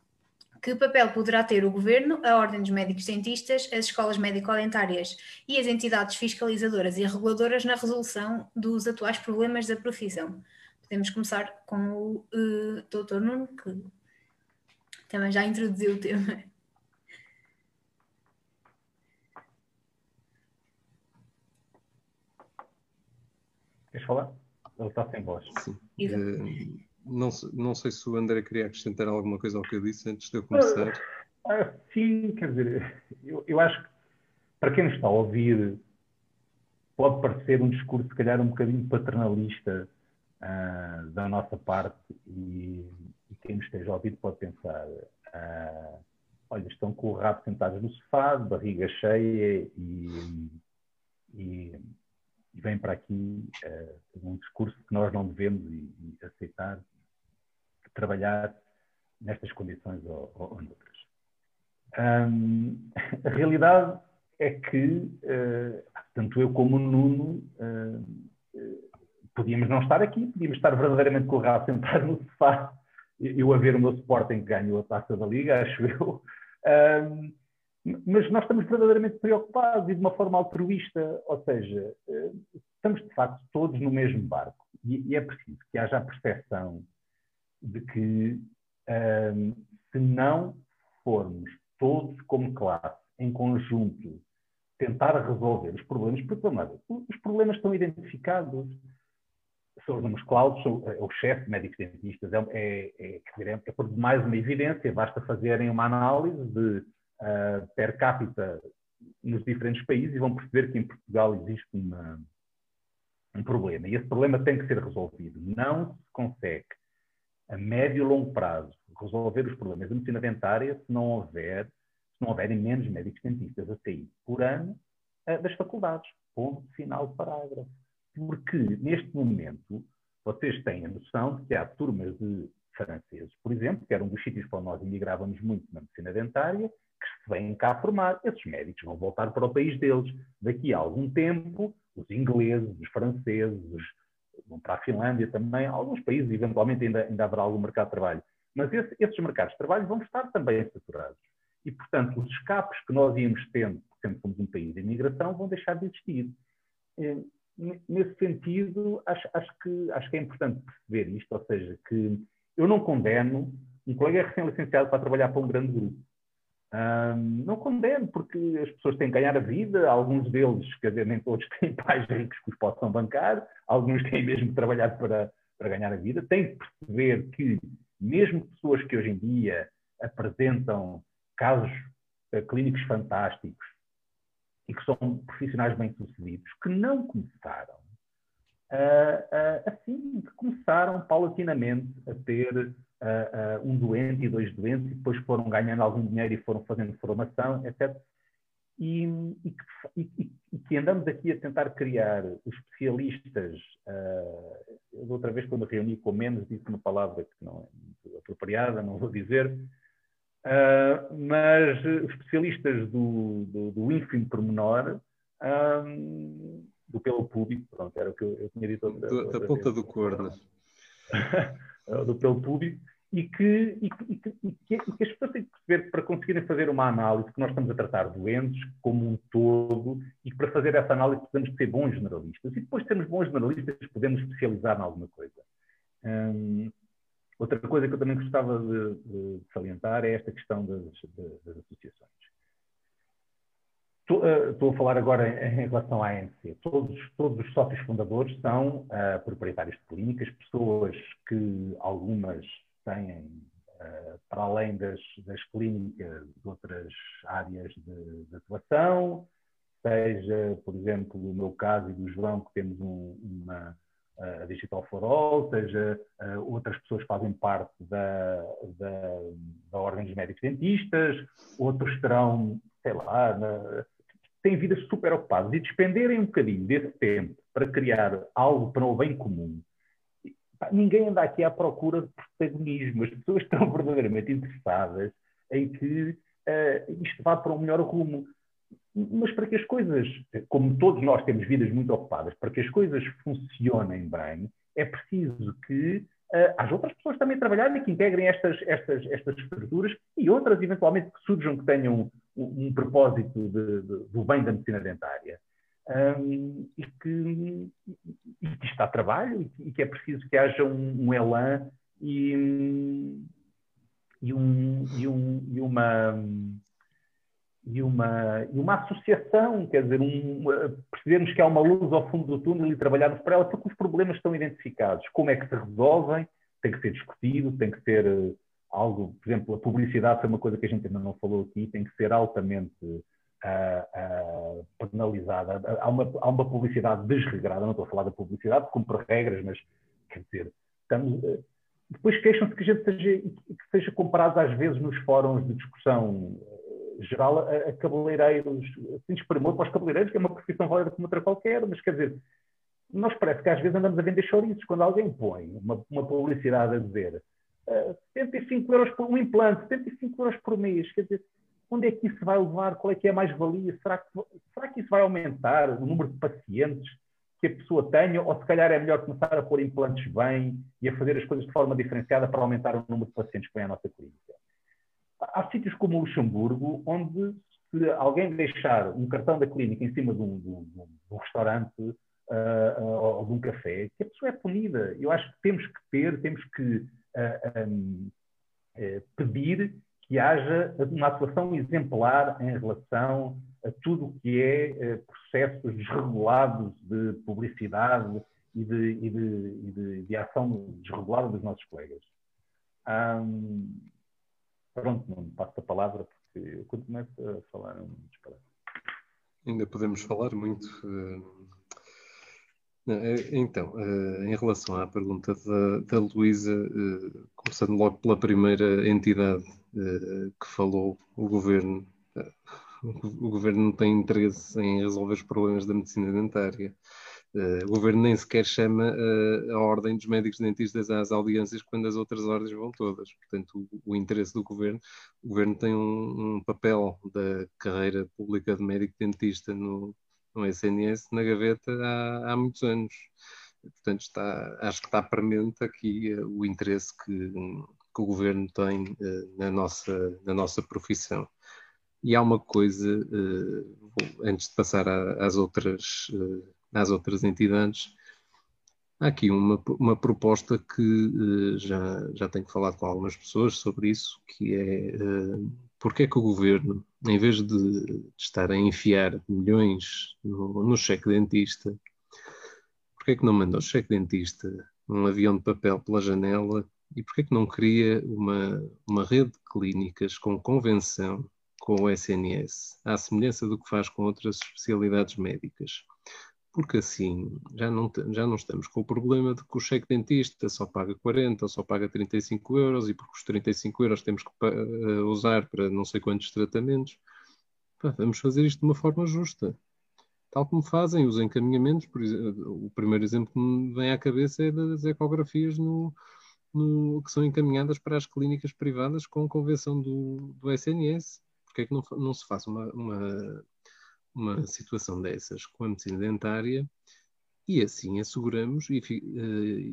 que papel poderá ter o Governo, a Ordem dos Médicos Dentistas, as escolas médico-dentárias e as entidades fiscalizadoras e reguladoras na resolução dos atuais problemas da profissão? Podemos começar com o uh, Dr. Nuno, que também já introduziu o tema.
Queres falar? Ele está sem voz.
Sim. Uh, não, não sei se o André queria acrescentar alguma coisa ao que eu disse antes de eu começar.
Ah, ah, sim, quer dizer, eu, eu acho que para quem nos está a ouvir, pode parecer um discurso, se calhar, um bocadinho paternalista uh, da nossa parte, e, e, quem nos esteja a ouvir pode pensar: uh, olha, estão com o rabo sentados no sofá, de barriga cheia e, e, e vem para aqui um discurso que nós não devemos e, e aceitar trabalhar nestas condições ou, ou noutras. Um, a realidade é que, uh, tanto eu como o Nuno, uh, podíamos não estar aqui, podíamos estar verdadeiramente com o rabo sentado no sofá, eu a ver o meu Sporting que ganhou a taça da Liga, acho eu. Um, mas nós estamos verdadeiramente preocupados e de uma forma altruísta, ou seja, estamos de facto todos no mesmo barco e, é preciso que haja a percepção de que um, se não formos todos como classe, em conjunto, tentar resolver os problemas, porque os problemas estão identificados. São os números cláusulos, é o chefe médicos dentistas, é, é, é, é, é por mais uma evidência, basta fazerem uma análise de uh, per capita nos diferentes países e vão perceber que em Portugal existe uma, um problema. E esse problema tem que ser resolvido. Não se consegue, a médio e longo prazo, resolver os problemas da medicina dentária se não houver, se não houverem menos médicos dentistas a sair por ano uh, das faculdades. Ponto final parágrafo. Porque neste momento vocês têm a noção de que há turmas de franceses, por exemplo, que era um dos sítios para nós imigrávamos muito na medicina dentária, que se vêm cá formar. Esses médicos vão voltar para o país deles. Daqui a algum tempo, os ingleses, os franceses, vão para a Finlândia também, alguns países, eventualmente ainda, ainda haverá algum mercado de trabalho. Mas esse, esses mercados de trabalho vão estar também saturados. E, portanto, os escapes que nós íamos tendo, sempre somos um país de imigração, vão deixar de existir. Nesse sentido, acho, acho, que, acho que é importante perceber isto, ou seja, que eu não condeno um colega recém-licenciado para trabalhar para um grande grupo. Um, não condeno, porque as pessoas têm que ganhar a vida, alguns deles, quer dizer, nem todos têm pais ricos que os possam bancar, alguns têm mesmo que trabalhar para, para ganhar a vida. Tem que perceber que, mesmo pessoas que hoje em dia apresentam casos uh, clínicos fantásticos e que são profissionais bem-sucedidos, que não começaram assim, que começaram paulatinamente a ter uh, um doente e dois doentes, e depois foram ganhando algum dinheiro e foram fazendo formação, etc. E, e, e, e que andamos aqui a tentar criar os especialistas. Uh, outra vez, quando reuni com menos, disse uma palavra que não é muito apropriada, não vou dizer, uh, mas os especialistas do, do, do ínfimo pormenor. Um, do pelo público, pronto, era o que eu, eu tinha dito outra,
do, outra Da ponta do corno.
do pelo público, e que, e, que, e, que, e que, as pessoas têm que perceber que para conseguirem fazer uma análise, que nós estamos a tratar doentes como um todo, e que para fazer essa análise precisamos ser bons generalistas. E depois de sermos bons generalistas, podemos especializar em alguma coisa. Hum, outra coisa que eu também gostava de, de salientar é esta questão das, das associações. Eh, estou a falar agora em relação à ANC. Todos, todos os sócios fundadores são uh, proprietários de clínicas, pessoas que algumas têm, uh, para além das, das, clínicas, outras áreas de, de, atuação, seja, por exemplo, no meu caso e do João, que temos um, uma a Digital for All, seja uh, outras pessoas fazem parte da, da, da Ordem dos Médicos Dentistas, outros terão, sei lá, na, têm vidas super ocupadas e despenderem um bocadinho desse tempo para criar algo para o bem comum, ninguém anda aqui à procura de protagonismo. As pessoas estão verdadeiramente interessadas em que uh, isto vá para um melhor rumo. Mas para que as coisas, como todos nós temos vidas muito ocupadas, para que as coisas funcionem bem, é preciso que uh, haja outras pessoas também a trabalhar e que integrem estas, estas, estas estruturas e outras, eventualmente, que surjam, que tenham um, propósito de, de, do bem da medicina dentária. Um, e, que, e que está a trabalho e que é preciso que haja um, um elan e, e, um, e, um, e uma e uma, e uma associação, quer dizer, um, percebermos que há uma luz ao fundo do túnel e trabalharmos para ela, porque os problemas estão identificados. Como é que se resolvem? Tem que ser discutido, tem que ser algo, por exemplo, a publicidade foi uma coisa que a gente ainda não falou aqui, tem que ser altamente uh, uh, penalizada. Há uma, há uma publicidade desregrada, não estou a falar da publicidade, cumpre regras, mas quer dizer, estamos, depois queixam-se que a gente seja, que seja comparado às vezes nos fóruns de discussão geral a, a cabeleireiros, assim, espremou para os cabeleireiros, que é uma profissão válida como outra qualquer, mas quer dizer, nós parece que às vezes andamos a vender chouriços. Quando alguém põe uma, uma publicidade a dizer uh, 75 euros por um implante, 75 euros por mês, quer dizer, onde é que isso vai levar? Qual é que é a mais-valia? Será que, será que isso vai aumentar o número de pacientes que a pessoa tenha? Ou se calhar é melhor começar a pôr implantes bem e a fazer as coisas de forma diferenciada para aumentar o número de pacientes que vêm à nossa clínica? Há sítios como Luxemburgo, onde se alguém deixar um cartão da clínica em cima de um, de um, de um restaurante uh, uh, ou de um café, que a pessoa é punida. Eu acho que temos que ter, temos que pedir que haja uma atuação exemplar em relação a tudo o que é processos desregulados de publicidade e de, e de, e de, de ação desregulada dos nossos colegas. Um, pronto, não passo a palavra porque eu começo a falar um disparate.
Ainda podemos falar muito. Eh, é, então, eh, em relação à pergunta da, da Luísa, eh, começando logo pela primeira entidade que falou, o governo. O governo não tem interesse em resolver os problemas da medicina dentária. O governo nem sequer chama a ordem dos médicos dentistas às audiências quando as outras ordens vão todas. Portanto, o, o interesse do governo, o governo tem um, um, papel da carreira pública de médico dentista no, no SNS na gaveta há, há muitos anos. Portanto, está, acho que está premente aqui uh, o interesse que, que, o governo tem na, nossa, na nossa profissão. E há uma coisa, antes de passar às outras às outras entidades. Há aqui uma, uma proposta que já, já tenho falado com algumas pessoas sobre isso, que é porque é que o governo, em vez de, estar a enfiar milhões no, no cheque dentista, porque é que não manda o cheque dentista um avião de papel pela janela e porque é que não cria uma, uma rede de clínicas com convenção com o SNS, à semelhança do que faz com outras especialidades médicas? Porque assim já não, já não estamos com o problema de que o cheque dentista só paga 40 ou só paga 35 euros e porque os 35 euros temos que uh, usar para não sei quantos tratamentos. Pá, vamos fazer isto de uma forma justa. Tal como fazem os encaminhamentos, por, o primeiro exemplo que me vem à cabeça é das ecografias no, no, que são encaminhadas para as clínicas privadas com convenção do, do SNS. Porque é que não, não se faz uma, uma uma situação dessas com a medicina dentária e assim asseguramos uh,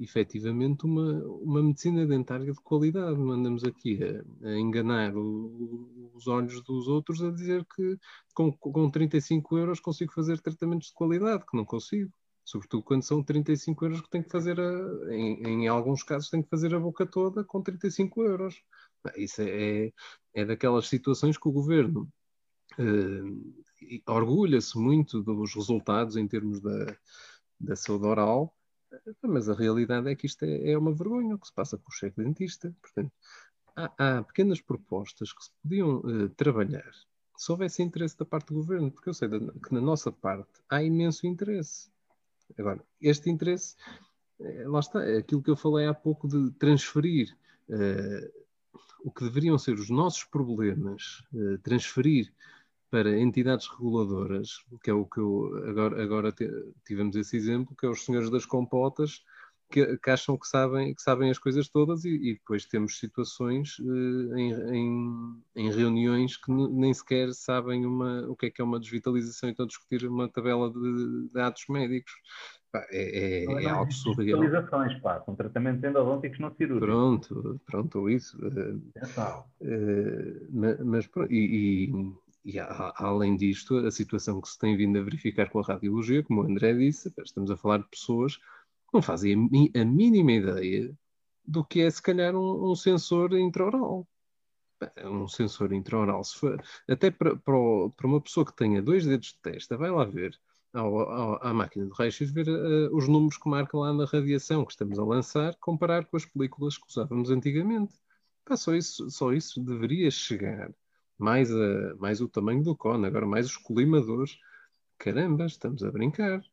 efetivamente uma, uma medicina dentária de qualidade. Não andamos aqui a, a enganar o, os olhos dos outros a dizer que com, com 35 euros consigo fazer tratamentos de qualidade, que não consigo. Sobretudo quando são 35 euros que tenho que fazer, a, em, em alguns casos, tenho que fazer a boca toda com 35 euros. Isso é, é daquelas situações que o governo uh, orgulha-se muito dos resultados em termos da, da saúde oral, mas a realidade é que isto é, é uma vergonha o que se passa com o chefe dentista. Portanto, há, há, pequenas propostas que se podiam uh, trabalhar se houvesse interesse da parte do governo, porque eu sei que na nossa parte há imenso interesse. Agora, este interesse, eh, lá está, é aquilo que eu falei há pouco de transferir uh, o que deveriam ser os nossos problemas, transferir para entidades reguladoras, que é o que eu, agora, agora tivemos esse exemplo, que é os senhores das compotas, que, que acham que sabem, que sabem as coisas todas e, e depois temos situações uh, em, em, em, reuniões que nem sequer sabem uma, o que é que é uma desvitalização e estão a discutir uma tabela de, de atos médicos. Pá, é, é, é algo surreal.
Desvitalizações, pá, são tratamentos endodônticos não cirúrgicos.
Pronto, pronto, isso. Uh, uh, mas, mas e, e e a, além disto, a situação que se tem vindo a verificar com a radiologia, como o André disse, estamos a falar de pessoas que não fazem a, a mínima ideia do que é, se calhar, um, um sensor intraoral. Um sensor intraoral, se for, até para, para, para, uma pessoa que tenha dois dedos de testa, vai lá ver ao, ao, à máquina de reixos, ver uh, os números que marca lá na radiação que estamos a lançar, comparar com as películas que usávamos antigamente. Pá, só, isso, só isso deveria chegar mais, a, mais o tamanho do cone, agora mais os colimadores. Caramba, estamos a brincar.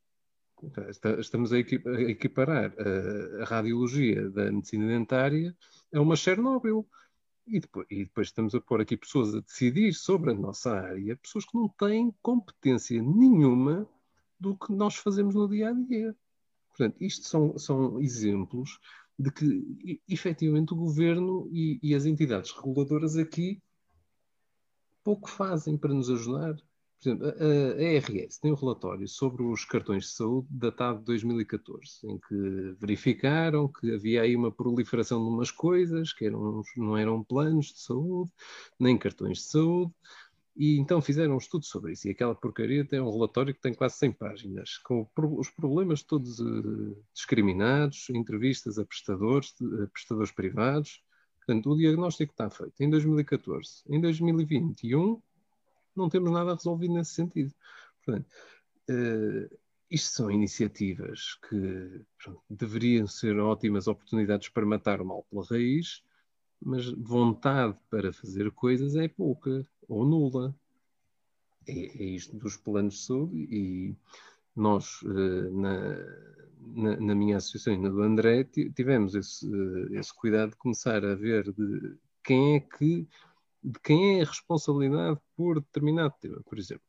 Estamos a equiparar a, a radiologia da medicina dentária a uma Chernobyl. E depois, e depois, estamos a pôr aqui pessoas a decidir sobre a nossa área, pessoas que não têm competência nenhuma do que nós fazemos no dia a dia. Portanto, isto são, são exemplos de que, efetivamente, o governo e, e as entidades reguladoras aqui pouco fazem para nos ajudar. Por exemplo, a, a ERS tem um relatório sobre os cartões de saúde datado de 2014, em que verificaram que havia aí uma proliferação de umas coisas, que eram, não eram planos de saúde, nem cartões de saúde, e então fizeram um estudo sobre isso. E aquela porcaria tem um relatório que tem quase 100 páginas, com os problemas todos uh, discriminados, entrevistas a prestadores, a prestadores privados. Portanto, o diagnóstico está feito em 2014. Em 2021, não temos nada resolvido nesse sentido. Portanto, uh, isto são iniciativas que pronto, deveriam ser ótimas oportunidades para matar o mal pela raiz, mas vontade para fazer coisas é pouca ou nula. É, é isto dos planos de saúde e nós, uh, na, na, na, minha associação e na do André, tivemos esse, uh, esse cuidado de começar a ver de quem é que de quem é a responsabilidade por determinado tema. Por exemplo,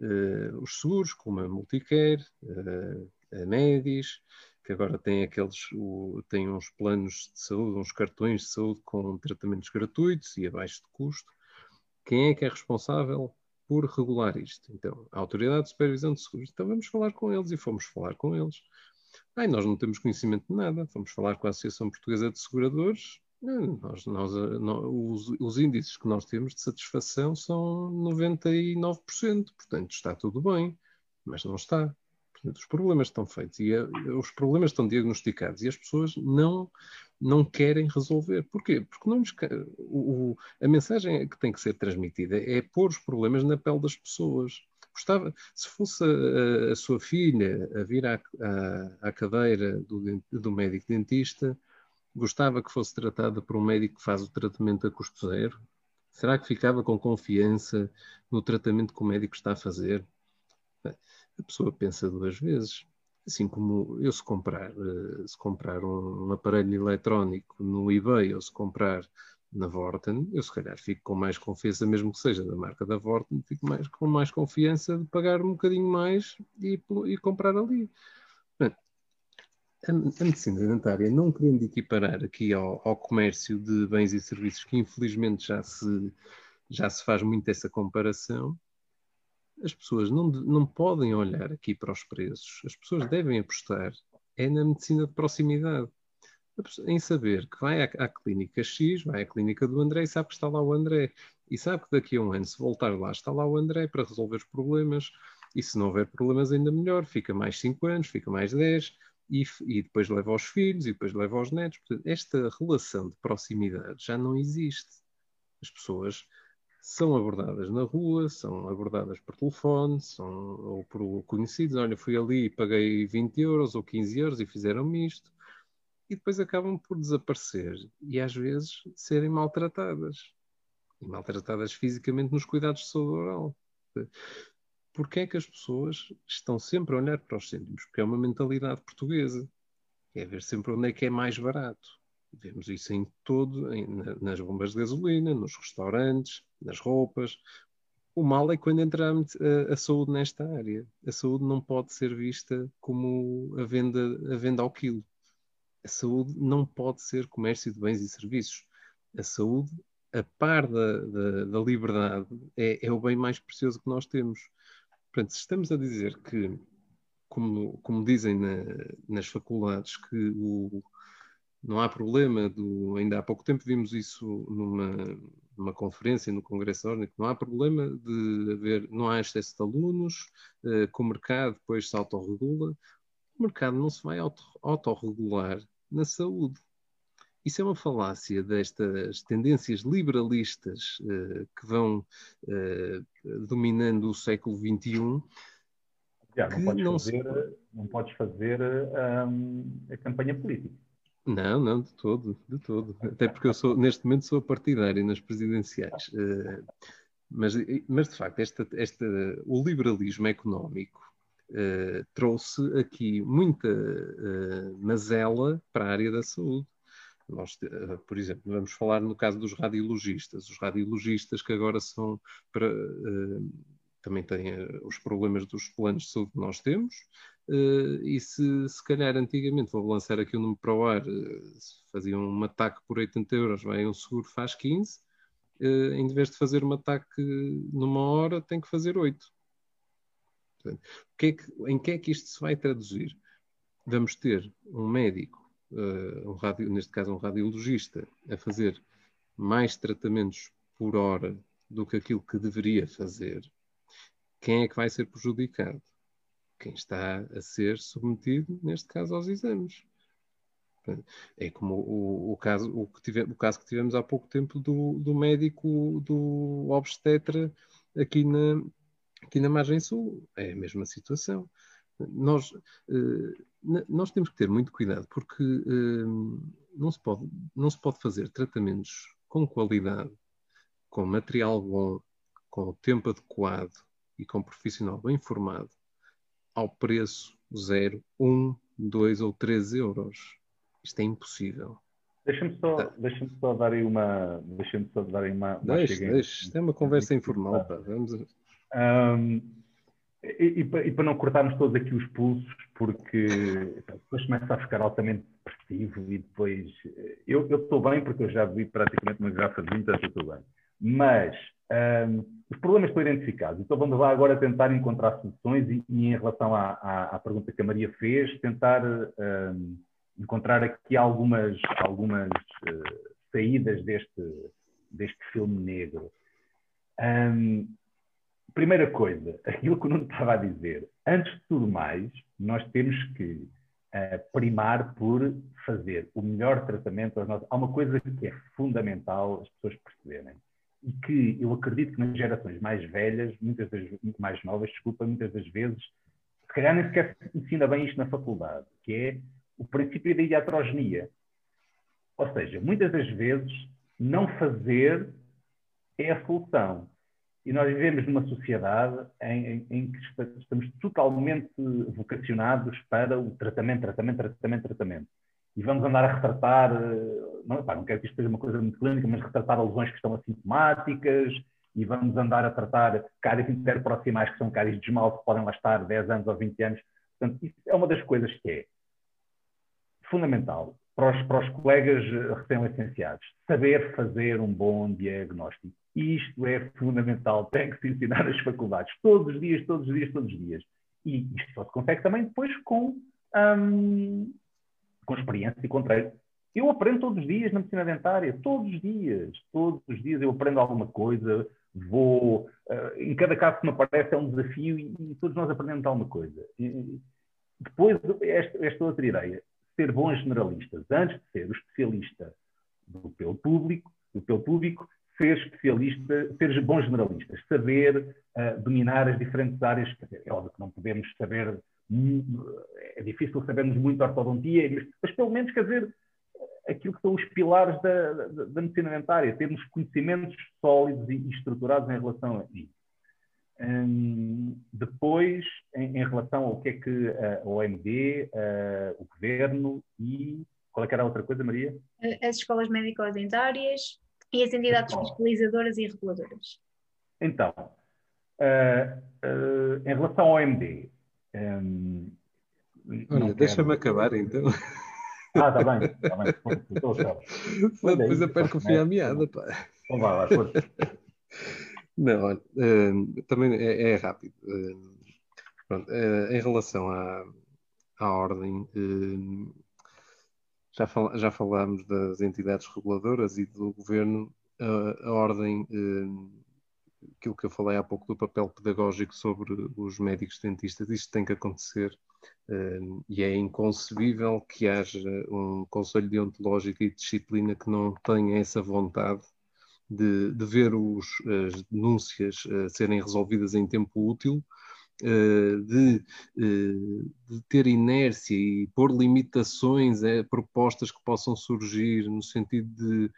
uh, os seguros, como a Multicare, uh, a Medis, que agora tem aqueles, o, tem uns planos de saúde, uns cartões de saúde com tratamentos gratuitos e abaixo de custo. Quem é que é responsável por regular isto? Então, a Autoridade de Supervisão de Seguros. Então vamos falar com eles e fomos falar com eles. Ai, nós não temos conhecimento de nada. Fomos falar com a Associação Portuguesa de Seguradores nós, nós, nós, os, os, índices que nós temos de satisfação são 99%, portanto está tudo bem, mas não está. Portanto, os problemas estão feitos e a, os problemas estão diagnosticados e as pessoas não, não querem resolver. Porquê? Porque não o, a mensagem que tem que ser transmitida é pôr os problemas na pele das pessoas. Gostava, se fosse a, a sua filha a vir à, à, à cadeira do, do médico dentista, Gostava que fosse tratada por um médico que faz o tratamento a custo zero? Será que ficava com confiança no tratamento que o médico está a fazer? A pessoa pensa duas vezes. Assim como eu se comprar, eh, se comprar um aparelho eletrónico no eBay ou se comprar na Vorten, eu se calhar fico com mais confiança, mesmo que seja da marca da Vorten, fico mais, com mais confiança de pagar um bocadinho mais e, e comprar ali. A, medicina dentária, não querendo equiparar aqui ao, ao, comércio de bens e serviços, que infelizmente já se, já se faz muito essa comparação, as pessoas não, não podem olhar aqui para os preços. As pessoas devem apostar é na medicina de proximidade. Em saber que vai à, à clínica X, vai à clínica do André e sabe que está lá o André. E sabe que daqui a um ano, se voltar lá, está lá o André para resolver os problemas. E se não houver problemas, ainda melhor. Fica mais 5 anos, fica mais 10 e, e, depois leva aos filhos e depois leva aos netos. Portanto, esta relação de proximidade já não existe. As pessoas são abordadas na rua, são abordadas por telefone, são, ou por conhecidos. Olha, fui ali e paguei 20 euros ou 15 euros e fizeram-me isto. E depois acabam por desaparecer e às vezes serem maltratadas. E maltratadas fisicamente nos cuidados de saúde oral porque é que as pessoas estão sempre a olhar para os cêntimos? Porque é uma mentalidade portuguesa. É ver sempre onde é que é mais barato. Vemos isso em todo, em, nas bombas de gasolina, nos restaurantes, nas roupas. O mal é quando entra a, a, saúde nesta área. A saúde não pode ser vista como a venda, a venda ao quilo. A saúde não pode ser comércio de bens e serviços. A saúde, a par da, da, da liberdade, é, é o bem mais precioso que nós temos Portanto, se estamos a dizer que, como, como dizem na, nas faculdades, que o, não há problema do. Ainda há pouco tempo vimos isso numa, numa conferência no Congresso Órnico, não há problema de haver, não há excesso de alunos, uh, que o mercado depois se autorregula. O mercado não se vai auto, autorregular na saúde. Isso é uma falácia destas tendências liberalistas uh, que vão uh, dominando o século XXI.
Já, não, podes não, fazer, se... não podes fazer um, a campanha política.
Não, não, de todo, de todo. Até porque eu sou, neste momento sou partidário nas presidenciais. Uh, mas, mas, de facto, esta, esta, o liberalismo económico uh, trouxe aqui muita uh, mazela para a área da saúde. Nós, eh, por exemplo, vamos falar no caso dos radiologistas. Os radiologistas que agora são para, também têm os problemas dos planos de saúde que nós temos, Uh, e se, se calhar antigamente, vou lançar aqui o um número para o ar, uh, faziam um ataque por 80 euros, vai um seguro faz 15, uh, em vez de fazer um ataque numa hora, tem que fazer 8. Portanto, que é que, em que é que isto se vai traduzir? Vamos ter um médico, um radio, neste caso um radiologista, a fazer mais tratamentos por hora do que aquilo que deveria fazer. Quem é que vai ser prejudicado? Quem está a ser submetido, neste caso, aos exames. É como o, o, caso, o, que tive, o caso que tivemos há pouco tempo do, do médico, do obstetra, aqui na, aqui na margem sul. É a mesma situação. Nós, eh, nós temos que ter muito cuidado, porque eh, não, se pode, não se pode fazer tratamentos com qualidade, com material bom, com o tempo adequado e com profissional bem formado, ao preço zero, um, dois ou três euros. Isto é impossível.
Deixa-me só, tá. deixa só dar aí uma. Deixa-me só dar aí uma.
uma deixa, deixa. Isto é uma conversa informal. Pá. Vamos
um, e, e, para, e, para não cortarmos todos aqui os pulsos, porque depois começa a ficar altamente depressivo e depois. Eu, eu estou bem porque eu já vi praticamente uma garrafa de vinho, portanto estou bem. Mas um, os problemas estão identificados, então vamos lá agora tentar encontrar soluções e, e em relação à, à, à, pergunta que a Maria fez, tentar um, encontrar aqui algumas, algumas uh, saídas deste, deste filme negro. Um, primeira coisa, aquilo que o Nuno estava a dizer, antes de tudo mais, nós temos que uh, primar por fazer o melhor tratamento aos nossos. Há uma coisa que é fundamental as pessoas perceberem e que eu acredito que nas gerações mais velhas, muitas das mais novas, desculpa, muitas das vezes, se calhar nem sequer se ensina bem isto na faculdade, que é o princípio da iatrogenia. Ou seja, muitas das vezes não fazer é a solução. E nós vivemos numa sociedade em, em, em, que estamos totalmente vocacionados para o tratamento, tratamento, tratamento, tratamento e vamos andar a retratar, eh, não, pá, não quero que isto seja uma coisa muito clínica, mas retratar lesões que estão assintomáticas e vamos andar a tratar cáries interproximais que são cáries de esmalte que podem lá estar 10 anos ou 20 anos. Portanto, isso é uma das coisas que é fundamental para os, para os colegas eh, recém-licenciados. Saber fazer um bom diagnóstico. Isto é fundamental, tem que se ensinar nas faculdades, todos os dias, todos os dias, todos os dias. E isto só se consegue também depois com hum, com experiência e com treino. Eu aprendo todos os dias na medicina dentária, todos os dias, todos os dias eu aprendo alguma coisa, vou, uh, em cada caso que me aparece é um desafio e, e todos nós aprendemos alguma coisa. E, depois, esta, esta outra ideia, ser bons generalistas, antes de ser o especialista do pelo público, do pelo público, ser especialista, ser bons generalistas, saber uh, dominar as diferentes áreas. É óbvio que não podemos saber é difícil sabermos muito de ortodontia, mas, mas, pelo menos, quer dizer, aquilo que são os pilares da, da, da medicina dentária, termos conhecimentos sólidos e, e estruturados em relação a isso. Hum, depois, em, em, relação ao que é que uh, a OMD, uh, o governo e qual é que era a outra coisa, Maria?
As escolas médico-dentárias e as entidades fiscalizadoras e reguladoras.
Então, uh, em relação ao OMD,
um, Olha, deixa-me acabar então.
Ah, está bem, está bem. Estou
depois eu perco o fim à meada, pá.
Então vá, vai, força.
Não, olha, uh, também é, é rápido. Uh, pronto, uh, em relação à, à ordem, já, fal, já falámos das entidades reguladoras e do governo. a ordem aquilo que eu falei há pouco do papel pedagógico sobre os médicos dentistas, isto tem que acontecer uh, e é inconcebível que haja um conselho deontológico e disciplina que não tenha essa vontade de, de ver os, as denúncias uh, serem resolvidas em tempo útil, uh, de, de, ter inércia e pôr limitações a propostas que possam surgir no sentido de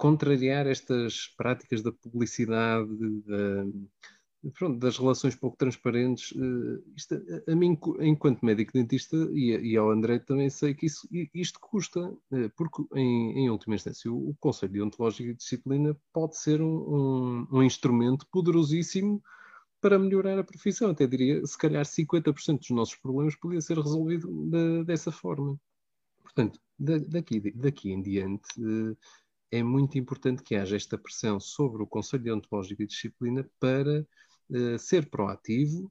contrariar estas práticas da publicidade, da, pronto, das relações pouco transparentes. Uh, isto, a, mim, enquanto médico dentista, e, e, ao André também sei que isso, isto custa, uh, porque, em, em, última instância, o, o Conselho de Ontológica e Disciplina pode ser um, um, um instrumento poderosíssimo para melhorar a profissão. Até diria, se calhar 50% dos nossos problemas podia ser resolvido de, dessa forma. Portanto, daqui, daqui em diante, eh, é muito importante que haja esta pressão sobre o Conselho de Ontológica e Disciplina para uh, ser proativo,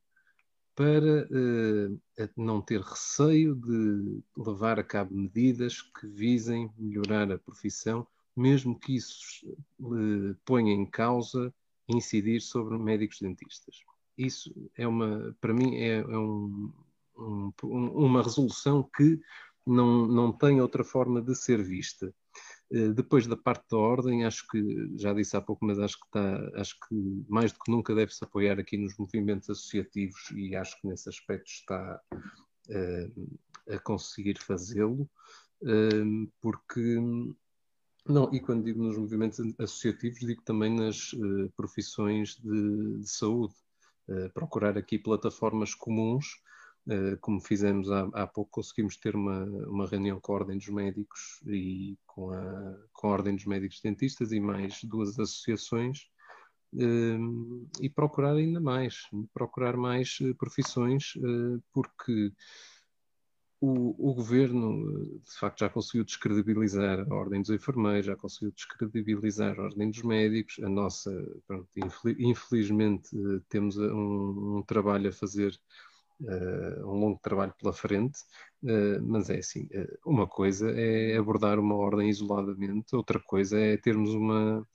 para uh, não ter receio de levar a cabo medidas que visem melhorar a profissão, mesmo que isso uh, ponha em causa incidir sobre médicos dentistas. Isso é uma, para mim, é, é um, um, uma resolução que não, não tem outra forma de ser vista. Uh, depois da parte da ordem, acho que já disse há pouco, mas acho que está, acho que mais do que nunca deve-se apoiar aqui nos movimentos associativos e acho que nesse aspecto está uh, a conseguir fazê-lo, uh, porque não, e quando digo nos movimentos associativos, digo também nas uh, profissões de, de saúde. Procurar aqui plataformas comuns, como fizemos há, há, pouco, conseguimos ter uma, uma reunião com a Ordem dos Médicos e com a, com a Ordem dos Médicos Dentistas e mais duas associações, e procurar ainda mais, procurar mais profissões, porque o, o, governo, de facto, já conseguiu descredibilizar a Ordem dos Enfermeiros, já conseguiu descredibilizar a Ordem dos Médicos. A nossa, pronto, infelizmente, temos um, um, trabalho a fazer, uh, um longo trabalho pela frente, uh, mas é assim: uh, uma coisa é abordar uma ordem isoladamente, outra coisa é termos uma.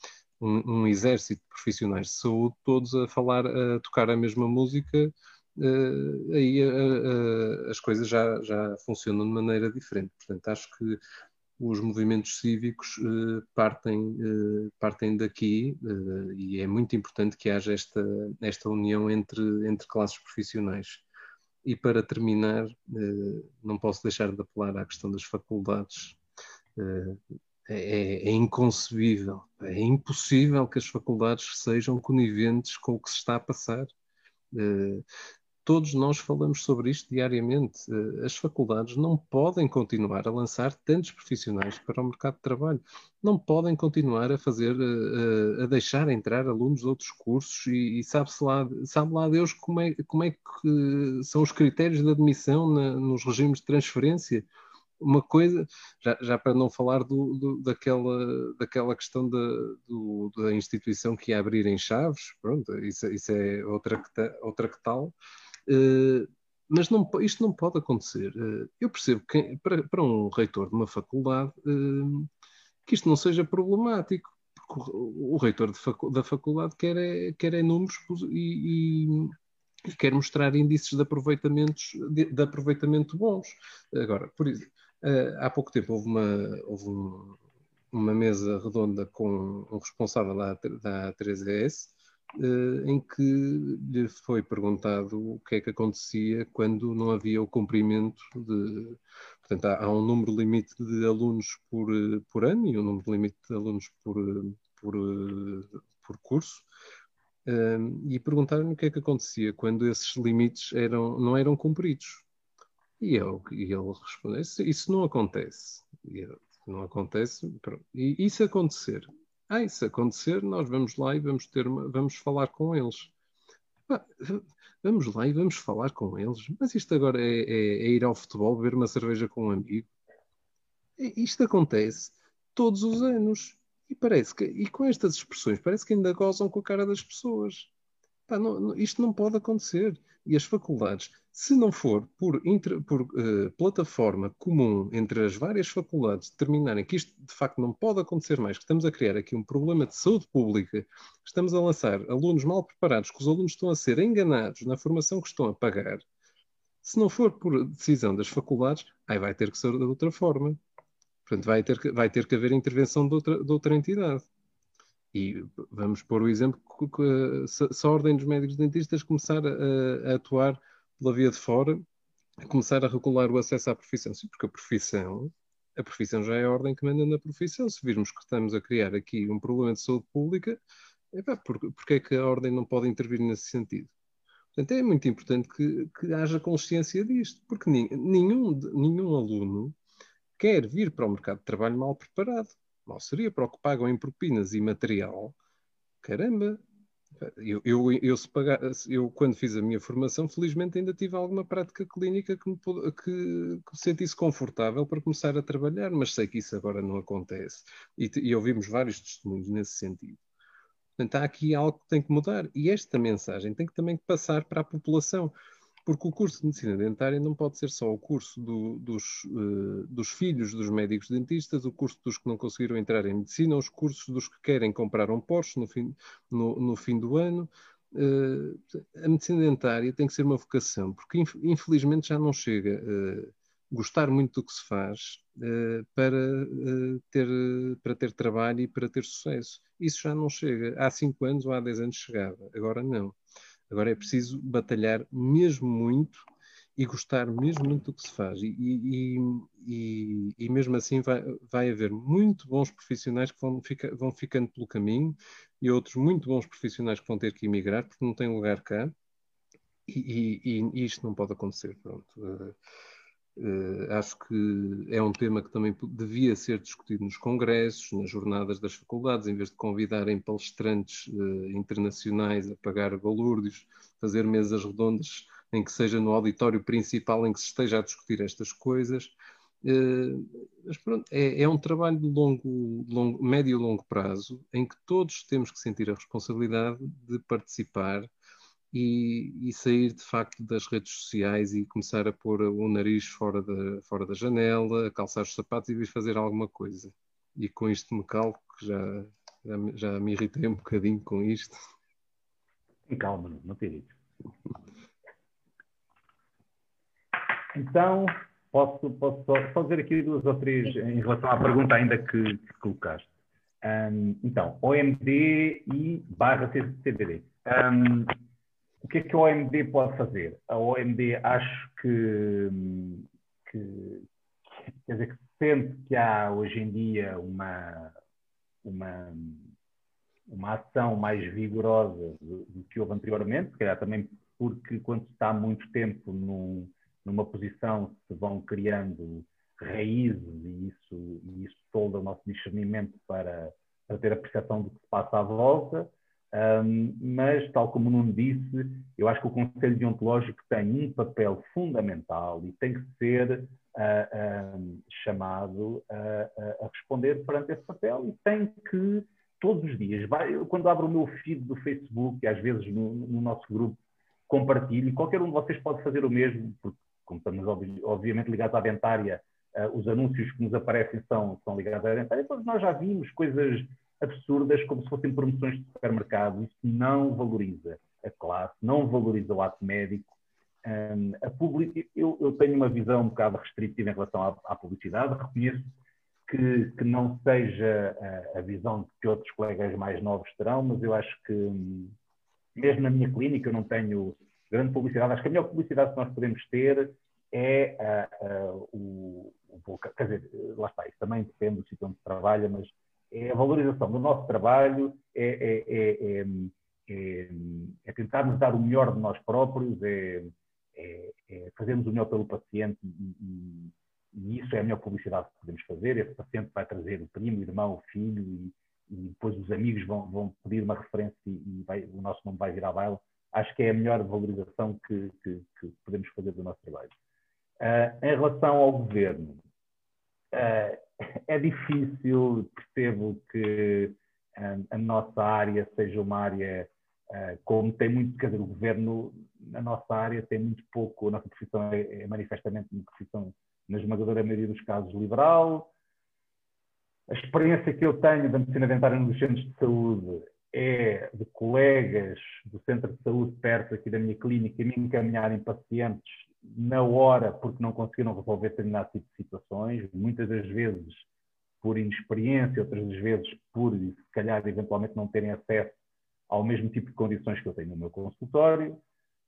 Um, um exército de profissionais de saúde, todos a falar, a tocar a mesma música, uh, aí uh, uh, as coisas já, já funcionam de maneira diferente. Portanto, acho que os movimentos cívicos partem, partem daqui e é muito importante que haja esta, esta união entre, entre classes profissionais. E para terminar, não posso deixar de apelar à questão das faculdades. É, é, inconcebível, é impossível que as faculdades sejam coniventes com o que se está a passar todos nós falamos sobre isto diariamente. Eh, as faculdades não podem continuar a lançar tantos profissionais para o mercado de trabalho. Não podem continuar a fazer, a, eh, eh, a deixar entrar alunos de outros cursos e, e sabe-se lá, sabe lá Deus como é, como é que são os critérios de admissão na, nos regimes de transferência. Uma coisa, já, já para não falar do, do, daquela, daquela questão da, do, da instituição que ia abrir em Chaves, pronto, isso, isso é outra que, outra que tal. Uh, mas não, isto não pode acontecer. Uh, eu percebo que para, para, um reitor de uma faculdade uh, que isto não seja problemático, porque o, reitor facu da faculdade quer, é, quer é números e, e, quer mostrar índices de, aproveitamentos, de, de aproveitamento bons. Agora, por exemplo, há pouco tempo houve uma, houve um, uma mesa redonda com um responsável da, da 3ES eh, em que lhe foi perguntado o que é que acontecia quando não havia o cumprimento de. Portanto, há, há um número limite de alunos por, eh, por ano e um número limite de alunos por, eh, por, por curso. e perguntaram o que é que acontecia quando esses limites eram, não eram cumpridos. E, eu, e ele respondeu: isso, isso não acontece. E eu, não acontece. Pronto. E isso acontecer, ah, isso acontecer, nós vamos lá e vamos ter uma, vamos falar com eles. Vamos lá e vamos falar com eles. Mas isto agora é, é, é ir ao futebol, beber uma cerveja com um amigo. Isto acontece todos os anos. E parece que, e com estas expressões, parece que ainda gozam com a cara das pessoas. Pá, não, não, isto não pode acontecer. E as faculdades, se não for por, inter, por uh, plataforma comum entre as várias faculdades determinarem que isto de facto não pode acontecer mais, que estamos a criar aqui um problema de saúde pública, estamos a lançar alunos mal preparados, que os alunos estão a ser enganados na formação que estão a pagar, se não for por decisão das faculdades, aí vai ter que ser de outra forma. Portanto, vai ter que, vai ter que haver intervenção de outra, de outra entidade. E vamos pôr o exemplo que se, a Ordem dos Médicos Dentistas começar a, a, atuar pela via de fora, a começar a regular o acesso à profissão. Sim, porque a profissão, a profissão já é a ordem que manda na profissão. Se virmos que estamos a criar aqui um problema de saúde pública, por, porque é que a ordem não pode intervir nesse sentido? Portanto, é muito importante que, que haja consciência disto, porque nenhum, nenhum aluno quer vir para o mercado de trabalho mal preparado mal seria para o que pagam em propinas e material. Caramba, Eu, eu, eu, pagar, eu, quando fiz a minha formação, felizmente ainda tive alguma prática clínica que me, que, que sentisse confortável para começar a trabalhar, mas sei que isso agora não acontece. E, e ouvimos vários testemunhos nesse sentido. Portanto, há aqui algo que tem que mudar. E esta mensagem tem que também passar para a população porque o curso de medicina dentária não pode ser só o curso do, dos, uh, dos, filhos dos médicos dentistas, o curso dos que não conseguiram entrar em medicina, os cursos dos que querem comprar um Porsche no fim, no, no fim do ano. Uh, a medicina dentária tem que ser uma vocação, porque infelizmente já não chega uh, gostar muito do que se faz para, ter, para ter trabalho e para ter sucesso. Isso já não chega. Há cinco anos ou há dez anos chegava, agora não. Agora é preciso batalhar mesmo muito e gostar mesmo muito do que se faz. E, e, e, e mesmo assim vai, vai haver muito bons profissionais que vão, fica, vão ficando pelo caminho e outros muito bons profissionais que vão ter que emigrar porque não têm lugar cá. E, isto não pode acontecer. Pronto. Uh, acho que é um tema que também devia ser discutido nos congressos, nas jornadas das faculdades, em vez de convidarem palestrantes uh, internacionais a pagar balúrdios, fazer mesas redondas em que seja no auditório principal em que se esteja a discutir estas coisas. Uh, mas pronto, é, é, um trabalho de longo, longo, médio e longo prazo em que todos temos que sentir a responsabilidade de participar e, e, sair de facto das redes sociais e começar a pôr o nariz fora da, fora da janela, a calçar os sapatos e vir fazer alguma coisa. E com isto me calco, que já, já, já me irritei um bocadinho com isto.
E calma, não te irrites. Então, posso, posso só fazer aqui duas ou três em relação à pergunta ainda que, que colocaste. Um, então, OMD e barra CBD. Um, o que é que a OMD pode fazer? A OMD acho que, que quer dizer, que sente que há hoje em dia uma, uma, uma ação mais vigorosa do, do que houve anteriormente, se calhar também porque quando se está muito tempo num, numa posição se vão criando raízes e isso, e isso tolda o nosso discernimento para, para ter a percepção do que se passa à volta. Um, mas, tal como o Nuno disse, eu acho que o Conselho Deontológico tem um papel fundamental e tem que ser uh, chamado a responder perante esse papel e tem que, todos os dias, vai, quando abro o meu feed do Facebook, e às vezes no, no nosso grupo, compartilho, e qualquer um de vocês pode fazer o mesmo, porque, como estamos obviamente ligados à dentária, uh, os anúncios que nos aparecem são, são ligados à dentária, todos nós já vimos coisas absurdas, como se fossem promoções de supermercado. Isso não valoriza a classe, não valoriza o ato médico. Um, a public... eu, eu, tenho uma visão um bocado restritiva em relação à, à publicidade, reconheço que, que não seja a, a, visão que outros colegas mais novos terão, mas eu acho que, mesmo na minha clínica, eu não tenho grande publicidade. Acho que a melhor publicidade que nós podemos ter é o, o, Quer dizer, lá está, isso também depende do sítio onde se trabalha, mas é a valorização do nosso trabalho, é, é, é, é tentarmos dar o melhor de nós próprios, é, fazermos o melhor pelo paciente e, e, isso é a melhor publicidade que podemos fazer. Esse paciente vai trazer o primo, o irmão, o filho e, e depois os amigos vão, vão, pedir uma referência e, vai, o nosso nome vai vir à baila. Acho que é a melhor valorização que, que, que podemos fazer do nosso trabalho. Uh, em relação ao governo, é difícil, percebo que um, a nossa área seja uma área, uh, como tem muito, quer dizer, o governo, na nossa área tem muito pouco, a nossa profissão é, é manifestamente uma profissão, na esmagadora maioria dos casos, liberal. A experiência que eu tenho da medicina dentária nos centros de saúde é de colegas do centro de saúde perto aqui da minha clínica me encaminharem pacientes na hora porque não conseguiram resolver determinado tipo de situações, muitas das vezes por inexperiência, outras das vezes por, se calhar, eventualmente não terem acesso ao mesmo tipo de condições que eu tenho no meu consultório.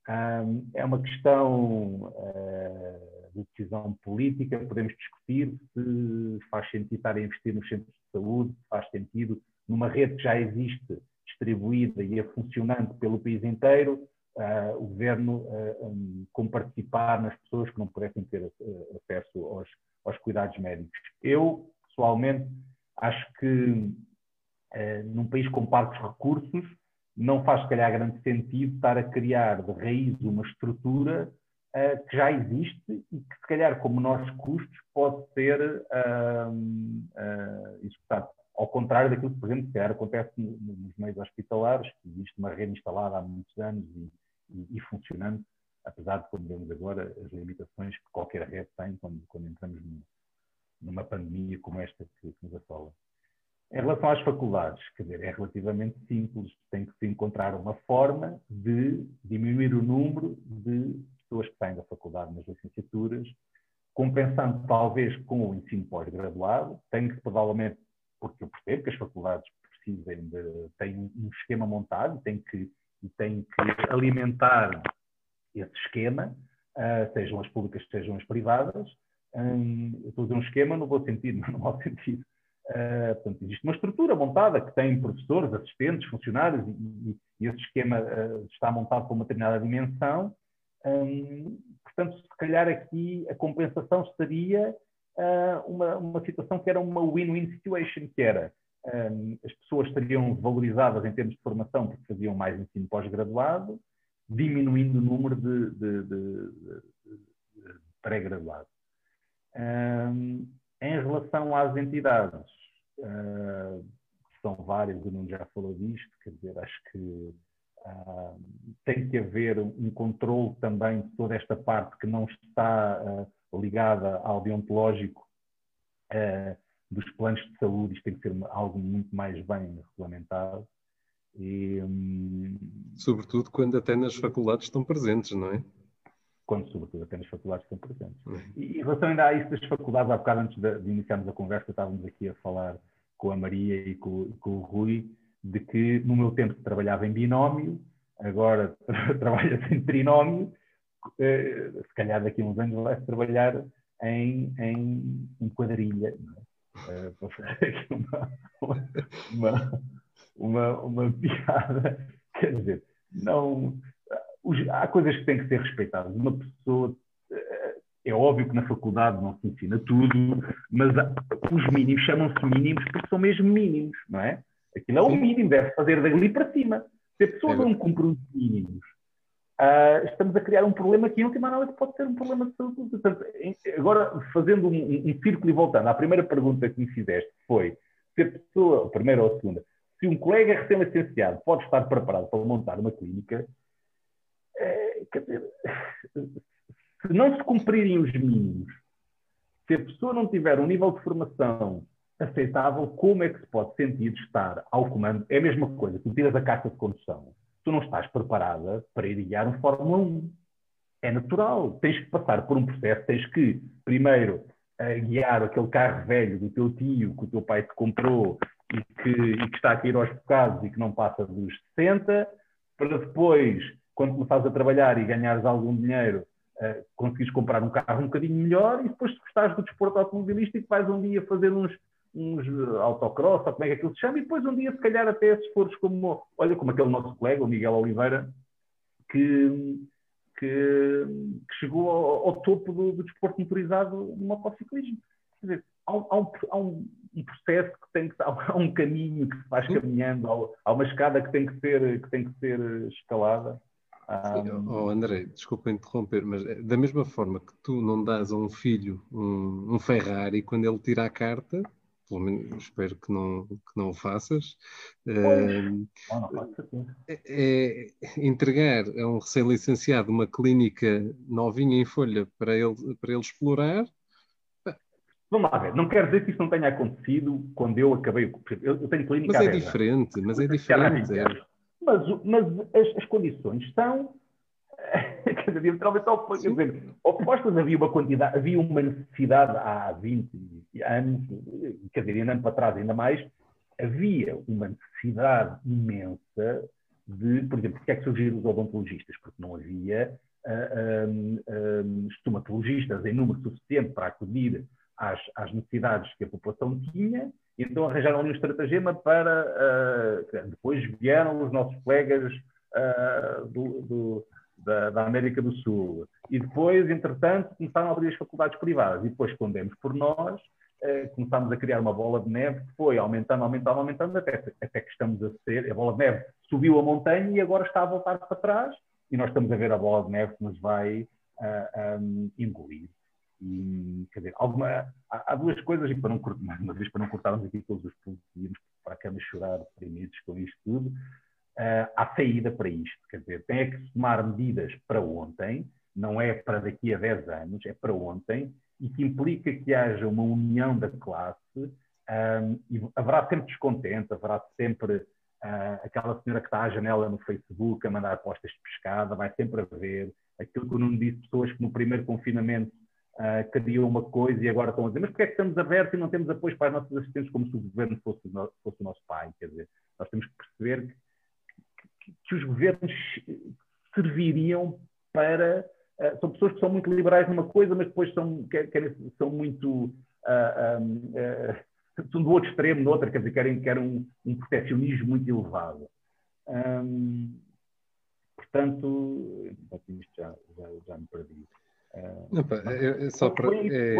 Um, é uma questão uh, de decisão política, podemos discutir se faz sentido estar a investir nos centros de saúde, se faz sentido numa rede que já existe, distribuída e é funcionante pelo país inteiro, uh, o governo uh, um, como participar nas pessoas que não pudessem ter uh, acesso aos, aos, cuidados médicos. Eu, pessoalmente, acho que num país com parcos recursos, não faz, se calhar, grande sentido estar a criar de raiz uma estrutura que já existe e que, se calhar, com menores custos, pode ser uh, executado. Ao contrário daquilo que, por exemplo, calhar acontece nos meios hospitalares, que existe uma rede instalada há muitos anos e, e, e funcionando, apesar de, como vemos agora, as limitações que qualquer rede tem quando, quando entramos numa pandemia como esta que, que nos assola. Em relação às faculdades, quer dizer, é relativamente simples, tem que se encontrar uma forma de diminuir o número de pessoas que têm da faculdade nas licenciaturas, compensando talvez com o ensino pós-graduado, tem que provavelmente, porque eu percebo que as faculdades precisem de, têm um esquema montado têm que, e têm que alimentar esse esquema, uh, sejam as públicas, sejam as privadas, um, estou a dizer um esquema no bom sentido, não no mau sentido, Uh, portanto, existe uma estrutura montada que tem professores, assistentes, funcionários, e, e, e esse esquema uh, está montado com uma determinada dimensão. Um, portanto, se calhar aqui a compensação seria uh, uma, uma situação que era uma win-win situation, que era um, as pessoas estariam valorizadas em termos de formação porque faziam mais ensino pós-graduado, diminuindo o número de, de, de, de pré-graduados. Um, em relação às entidades, uh, são várias, o Nuno já falou disto, quer dizer, acho que uh, tem que haver um controle também de toda esta parte que não está uh, ligada ao deontológico dos planos de saúde, isto tem que ser algo muito mais bem regulamentado. E, um...
Sobretudo quando até nas faculdades estão presentes, não é?
quando, sobretudo, até nas faculdades estão presentes. Uhum. E em relação ainda a isso das faculdades, há bocado antes de, de iniciarmos a conversa, estávamos aqui a falar com a Maria e com, com o Rui, de que no meu tempo trabalhava em binómio, agora trabalha-se em trinómio, eh, se calhar daqui a uns anos vai-se trabalhar em, em, em quadrilha. É? Para fazer aqui uma, uma, uma, uma piada, quer dizer, não os, há coisas que têm que ser respeitadas. Uma pessoa, eh, é óbvio que na faculdade não se ensina tudo, mas os mínimos chamam-se mínimos porque são mesmo mínimos, não é? Aquilo é o mínimo, deve fazer dali para cima. Se a pessoa é não cumpre os mínimos, uh, estamos a criar um problema que, em última análise, pode ser um problema de saúde. Agora, fazendo um, um, círculo e voltando, à primeira pergunta que me fizeste foi se a pessoa, a primeira ou a segunda, se um colega recém-licenciado pode estar preparado para montar uma clínica, é, quer dizer, se não se cumprirem os mínimos, se a pessoa não tiver um nível de formação aceitável, como é que se pode sentir estar ao comando? É a mesma coisa, tu tiras a carta de condução, tu não estás preparada para ir guiar um Fórmula 1. É natural, tens que passar por um processo, tens que, primeiro, uh, guiar aquele carro velho do teu tio, que o teu pai te comprou e que, e que está a cair aos bocados e que não passa dos 60, para depois quando começares a trabalhar e ganhares algum dinheiro, uh, conseguires comprar um carro um bocadinho melhor e depois, se gostares do desporto automobilístico, vais um dia fazer uns, uns autocross, ou como é que aquilo se chama, e depois um dia, se calhar, até se fores como, olha, como aquele nosso colega, o Miguel Oliveira, que, que, que chegou ao, ao topo do, do, desporto motorizado no motociclismo. Quer dizer, há, há, um, há um, um, processo que tem que há um caminho que se vai caminhando, há, há uma escada que tem que ser que tem que ser escalada
um... Oh, André, desculpa interromper, mas é da mesma forma que tu não dás a um filho um, um Ferrari quando ele tira a carta, pelo menos espero que não, que não o faças, uh, é, é, entregar a um recém-licenciado uma clínica novinha em folha para ele, para ele explorar.
Vamos lá ver, não quero dizer que isso não tenha acontecido quando eu acabei. Eu, eu tenho clínica.
Mas é diferente, mas é diferente.
Mas, mas as, as condições são. quer dizer, literalmente dizer, opostas havia uma quantidade, havia uma necessidade há 20 anos, quer dizer, andando para trás ainda mais, havia uma necessidade imensa de, por exemplo, porque é que surgiram os odontologistas? Porque não havia uh, um, um, estomatologistas em número suficiente para acudir às, às necessidades que a população tinha então arranjaram ali um estratagema para. Uh, depois vieram os nossos colegas uh, do, do, da, da, América do Sul. E depois, entretanto, começaram a abrir as faculdades privadas. E depois, quando demos por nós, uh, começámos a criar uma bola de neve que foi aumentando, aumentando, aumentando, até, até que estamos a ser, a bola de neve subiu a montanha e agora está a voltar para trás, e nós estamos a ver a bola de neve que nos vai uh, um, engolir. E, quer dizer, alguma, há, há, duas coisas, e para não, mais uma vez, para não cortarmos aqui todos os pontos, íamos para a cama chorar deprimidos com isto tudo, uh, saída para isto. Quer dizer, tem que se tomar medidas para ontem, não é para daqui a 10 anos, é para ontem, e que implica que haja uma união da classe, um, e haverá sempre descontente, haverá sempre uh, aquela senhora que está à janela no Facebook a mandar apostas de pescada, vai sempre haver aquilo que eu não disse, pessoas que no primeiro confinamento uh, queriam uma coisa e agora estão a dizer, mas porquê é que estamos abertos e não temos apoio para os nossos assistentes como se o governo fosse, fosse o nosso pai? Quer dizer, nós temos que perceber que, que os governos serviriam para Uh, são pessoas que são muito liberais numa coisa, mas depois são, querem, são muito. Uh, um, uh, são do outro extremo, noutra, quer dizer, querem, querem um, um protecionismo muito elevado. Um, portanto, isto já, já, já me perdi.
não, pá, é, é só para. É...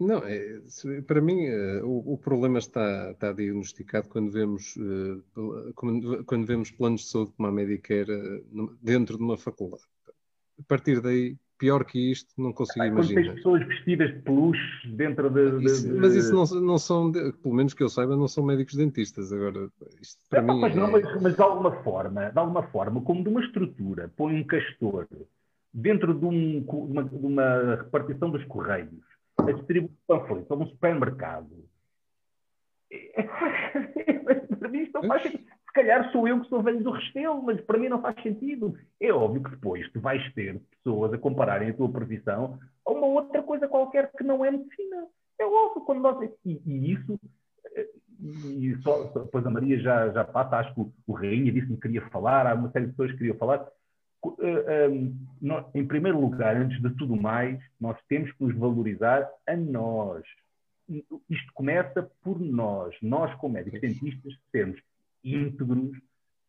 Não, é, para mim o, o, problema está, está diagnosticado quando vemos, quando, quando vemos planos de saúde como a Medicare dentro de uma faculdade a partir daí, pior que isto, não consigo ah, imaginar.
Quando pessoas vestidas de peluche dentro de. de,
isso. Mas isso não, não são, pelo menos que eu saiba, não são médicos dentistas. Agora, isto para é, mim.
Mas,
é...
não, mas, mas, de alguma forma, de alguma forma, como de uma estrutura, põe um castor dentro de, um, de, uma, de uma, repartição dos correios, a distribuir panfletos a um supermercado. É, para mim isto não faz sentido se calhar sou eu que sou velho do Restelo, mas para mim não faz sentido. É óbvio que depois tu vais ter pessoas a compararem a tua profissão a uma outra coisa qualquer que não é medicina. É óbvio, quando nós... E, e isso... E só, depois a Maria já, já passa, acho que o, o Rainha disse-me que queria falar, há uma série de pessoas que queriam falar. Em primeiro lugar, antes de tudo mais, nós temos que nos valorizar a nós. Isto começa por nós, nós como médicos dentistas, sermos íntegros,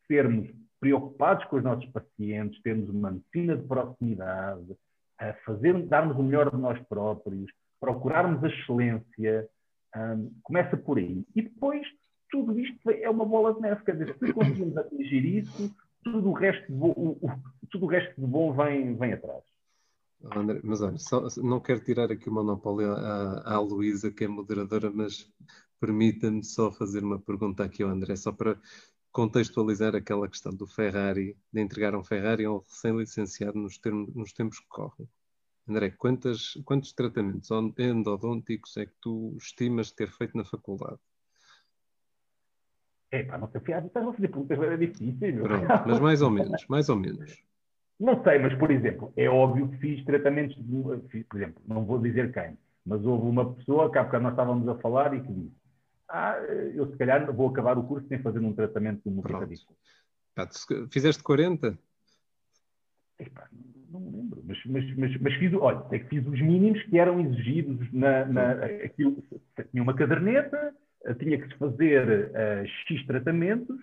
sermos preocupados com os nossos pacientes, termos uma medicina de proximidade, a fazer, darmos o melhor de nós próprios, procurarmos a excelência, um, começa por aí. E depois, tudo isto é uma bola de neve, quer dizer, se conseguimos atingir isso, tudo o resto de bom, o, o, tudo o resto de bom vem, vem atrás.
André, mas olha, só, não quero tirar aqui o monopólio à, à Luísa, que é moderadora, mas Permita-me só fazer uma pergunta aqui ao André, só para contextualizar aquela questão do Ferrari, de entregar um Ferrari a um recém-licenciado nos, nos, tempos que correm. André, quantas, quantos tratamentos endodônticos é que tu estimas ter feito na faculdade?
É pá, não sei, estás a fazer perguntas, era difícil.
Pronto, mas mais ou menos, mais ou menos.
Não sei, mas por exemplo, é óbvio que fiz tratamentos, de, por exemplo, não vou dizer quem, mas houve uma pessoa que há bocado nós estávamos a falar e que disse ah, eu se calhar vou acabar o curso sem fazer um tratamento de
radículo. Fizeste 40?
Epá, não me lembro, mas, mas, mas, mas fiz, olha, é que fiz os mínimos que eram exigidos na, na aquilo, tinha uma caderneta, tinha que se fazer uh, X tratamentos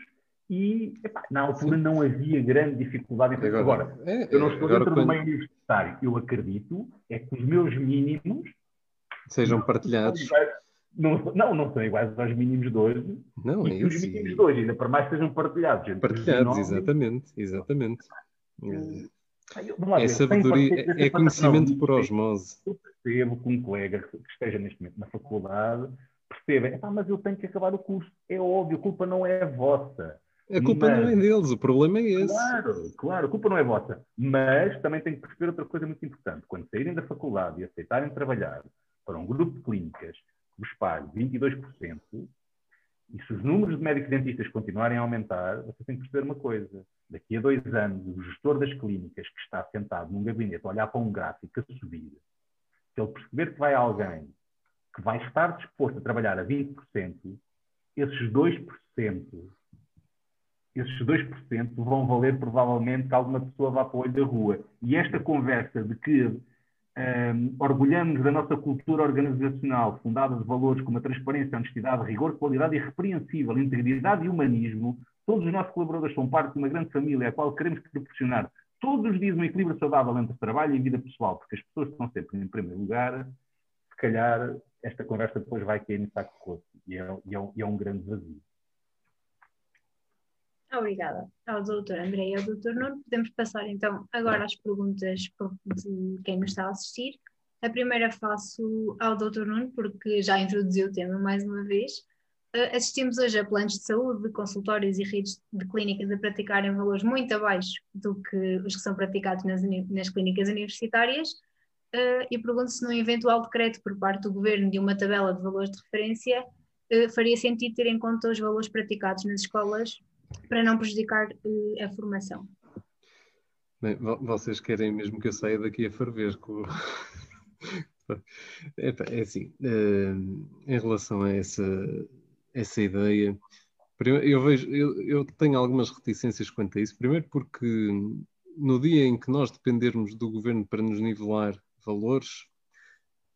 e epá, na altura Sim. não havia grande dificuldade em fazer. Agora, agora é, eu não estou dentro quando... do meio universitário, eu acredito é que os meus mínimos
sejam partilhados
não, não, não são iguais aos mínimos de hoje.
Não,
e é os mínimos de hoje, ainda para mais sejam partilhados.
Partilhados, exatamente, exatamente. é sabedoria, é conhecimento por osmose.
Eu percebo que um colega que esteja neste momento na faculdade perceba, mas eu tenho que acabar o curso. É óbvio, a culpa não é vossa.
A culpa mas, não é deles, o problema é esse.
Claro, claro, a culpa não é vossa. Mas também tem que perceber outra coisa muito importante. Quando saírem da faculdade e aceitarem trabalhar para um grupo de clínicas vos pago 22%, e se os números de médicos dentistas continuarem a aumentar, você tem que perceber uma coisa. Daqui a dois anos, o gestor das clínicas que está sentado num gabinete a olhar para um gráfico a subir, se ele perceber que vai alguém que vai estar disposto a trabalhar a 20%, esses 2%, esses 2% vão valer provavelmente que alguma pessoa vá para o olho da rua. E esta conversa de que um, orgulhamos da nossa cultura organizacional, fundada de valores como a transparência, a honestidade, rigor, qualidade irrepreensível, integridade e humanismo. Todos os nossos colaboradores são parte de uma grande família, a qual queremos proporcionar todos os dias um equilíbrio saudável entre trabalho e vida pessoal, porque as pessoas estão sempre em primeiro lugar. Se calhar esta conversa depois vai cair em saco coço e é, e, é, e é um grande vazio.
Obrigada ao doutor André e ao doutor Nuno. Podemos passar então agora às perguntas de quem nos está a assistir. A primeira faço ao doutor Nuno, porque já introduziu o tema mais uma vez. Uh, assistimos hoje a planos de saúde, consultórios e redes de clínicas a praticarem valores muito abaixo do que os que são praticados nas, nas clínicas universitárias uh, e pergunto se no eventual decreto por parte do Governo de uma tabela de valores de referência uh, faria sentido ter em conta os valores praticados nas escolas para não prejudicar uh, a formação.
Bem, vocês querem mesmo que eu saia daqui a ferver com... é, é assim, em relação a essa, essa ideia, eu vejo, eu, eu tenho algumas reticências quanto a isso. Primeiro porque no dia em que nós dependermos do governo para nos nivelar valores,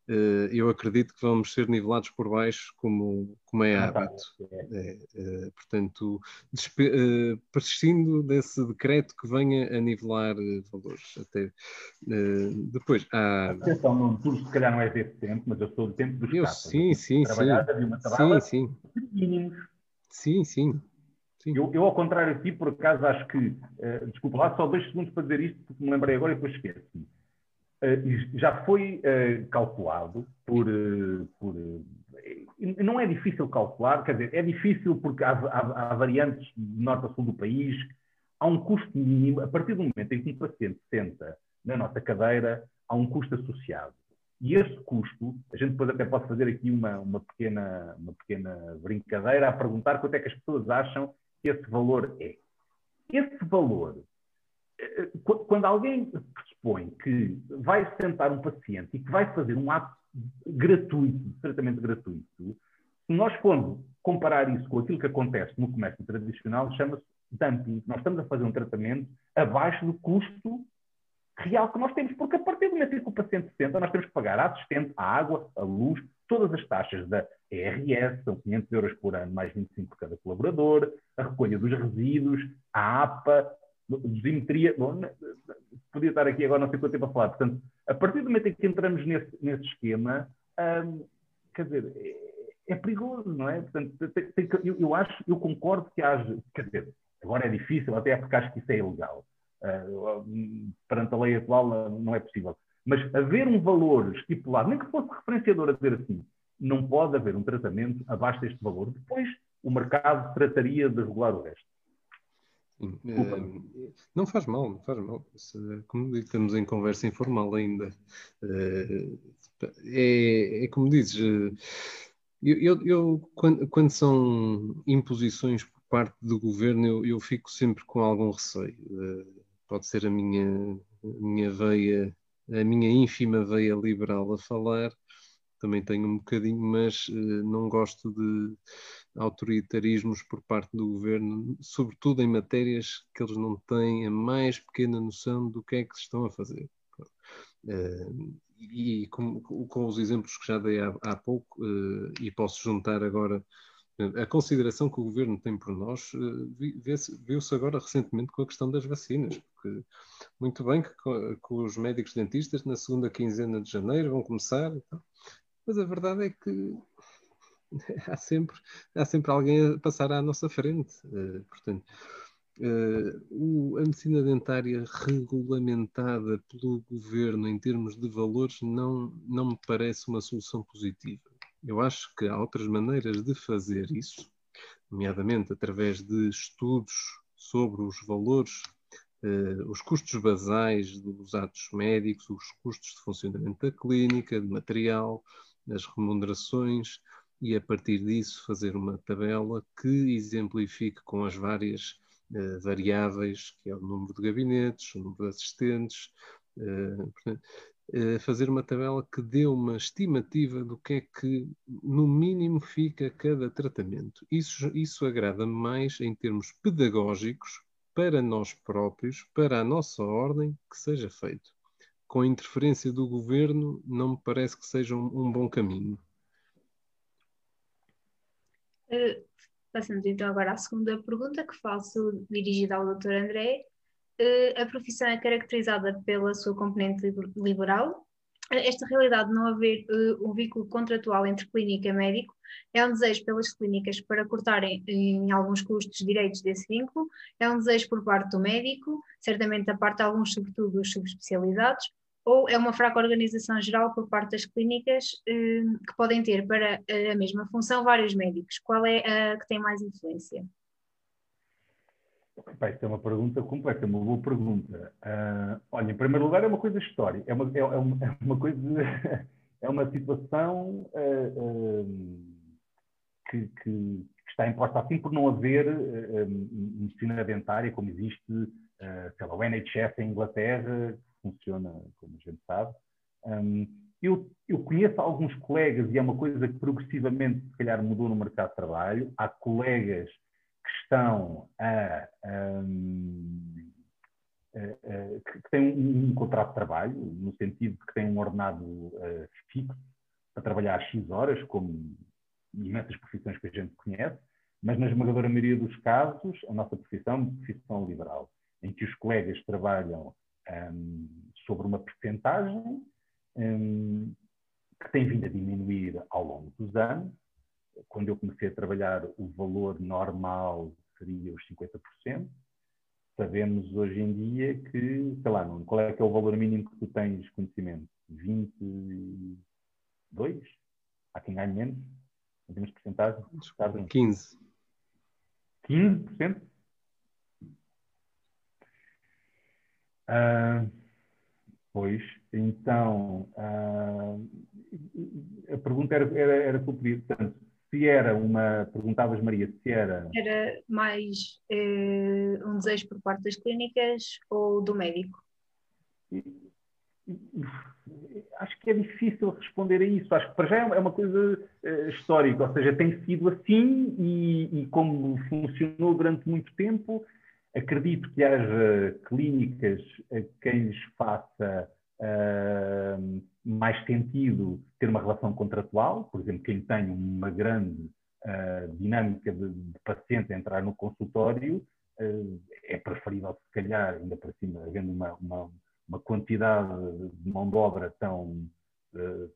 eh, eu acredito que vamos ser nivelados por baixo como, como é hábito. É, é, portanto, uh, persistindo desse decreto que venha a nivelar valores. Até, depois, há...
Atenção, não, tu se calhar não é desse tempo, mas eu sou do tempo dos
eu, Sim, sim, sim. sim, sim. mínimos. Sim, sim.
Sim. Eu, eu, ao contrário de ti, por acaso, acho que. Uh, desculpa lá, só dois segundos para dizer isto, porque me lembrei agora e depois esqueço. Eh, já foi eh, calculado por, eh, por, Não é difícil calcular, quer dizer, é difícil porque há, há, há, variantes de norte a sul do país, há um custo mínimo, a partir do momento em que um paciente senta na nossa cadeira, há um custo associado. E esse custo, a gente depois até pode fazer aqui uma, uma, pequena, uma pequena brincadeira a perguntar quanto é que as pessoas acham que esse valor é. Esse valor quando alguém pressupõe que vai sentar um paciente e que vai fazer um ato gratuito, tratamento gratuito, se nós formos comparar isso com aquilo que acontece no comércio tradicional, chama-se dumping. Nós estamos a fazer um tratamento abaixo do custo real que nós temos, porque a partir do momento em que o paciente senta, nós temos que pagar a assistente, a água, a luz, todas as taxas da ERS, são 500 euros por ano, mais 25 por cada colaborador, a recolha dos resíduos, a APA, Bom, podia estar aqui agora não sei quanto tempo a falar. Portanto, a partir do momento em que entramos nesse, nesse esquema, hum, quer dizer, é, é, perigoso, não é? Portanto, tem, tem, eu, eu, acho, eu concordo que haja, quer dizer, agora é difícil, até porque acho que isso é ilegal. Uh, perante a lei atual não é possível. Mas haver um valor estipulado, nem que fosse referenciador a dizer assim, não pode haver um tratamento abaixo deste valor. Depois o mercado trataria de regular o resto.
Uh, não faz mal, não faz mal. Como estamos em conversa informal ainda. Uh, é, é, como dizes, uh, eu, eu, eu quando, quando, são imposições por parte do governo, eu, eu fico sempre com algum receio. pode ser a minha, a minha veia, a minha ínfima veia liberal a falar, também tenho um bocadinho, mas não gosto de autoritarismos por parte do governo, sobretudo em matérias que eles não têm a mais pequena noção do que é que estão a fazer. Uh, e com, com, os exemplos que já dei há, há pouco, uh, e posso juntar agora a consideração que o governo tem por nós, viu-se agora recentemente com a questão das vacinas, porque muito bem que, que, os médicos dentistas na segunda quinzena de janeiro vão começar, mas a verdade é que há sempre, há sempre alguém a passar à nossa frente. Uh, portanto, uh, o, a medicina dentária regulamentada pelo governo em termos de valores não, não me parece uma solução positiva. Eu acho que há outras maneiras de fazer isso, nomeadamente através de estudos sobre os valores Uh, os custos basais dos atos médicos, os custos de funcionamento da clínica, de material, as remunerações, e a partir disso fazer uma tabela que exemplifique com as várias uh, variáveis, que é o número de gabinetes, o número de assistentes, uh, portanto, uh, fazer uma tabela que dê uma estimativa do que é que no mínimo fica cada tratamento. Isso, isso agrada-me mais em termos pedagógicos para nós próprios, para a nossa ordem, que seja feito. Com a interferência do governo, não me parece que seja um, um bom caminho.
Passando então agora à segunda pergunta que faço dirigida ao Dr. André. Uh, a profissão é caracterizada pela sua componente liberal, esta realidade de não haver um vínculo contratual entre clínica e médico é um desejo pelas clínicas para cortarem em alguns custos direitos desse vínculo, é um desejo por parte do médico, certamente da parte de alguns, sobretudo, dos subespecializados, ou é uma fraca organização geral por parte das clínicas uh, que podem ter para a mesma função vários médicos? Qual é a que tem mais influência?
Ser é uma pergunta completa, uma boa pergunta. Uh, olha, em primeiro lugar, é uma coisa histórica, é uma, é, é uma, é uma coisa, é uma situação uh, uh, que, que, que, está imposta assim por não haver medicina dentária como existe, lá, o NHS em Inglaterra, funciona como a gente sabe. Um, eu, eu, conheço alguns colegas, e é uma coisa que progressivamente, se calhar, mudou no mercado de trabalho. Há colegas que estão a, a, que têm um, um, contrato de trabalho, no sentido de que têm um ordenado uh, fixo para trabalhar X horas, como imensas profissões que a gente conhece, mas na esmagadora maioria dos casos, a nossa profissão é uma profissão liberal, em que os colegas trabalham um, sobre uma percentagem um, que tem vindo a diminuir ao longo dos anos, quando eu comecei a trabalhar, o valor normal seria os 50%. Sabemos hoje em dia que, sei lá, qual é que é o valor mínimo que tu tens conhecimento? 22? Há quem ganhe menos? Não temos porcentagem?
15.
15%? Uh, pois, então, uh, a pergunta era, era, era portanto, se era uma, perguntavas Maria, se era...
Era mais eh, um desejo por parte das clínicas ou do médico?
Acho que é difícil responder a isso. Acho que para já é uma coisa uh, histórica, ou seja, tem sido assim e, e, como funcionou durante muito tempo, acredito que haja clínicas a quem lhes faça uh, mais sentido ter uma relação contratual, por exemplo, quem tem uma grande uh, dinâmica de, de, paciente a entrar no consultório, uh, é preferível, se calhar, ainda para cima, havendo uma, uma, uma quantidade de mão de obra tão,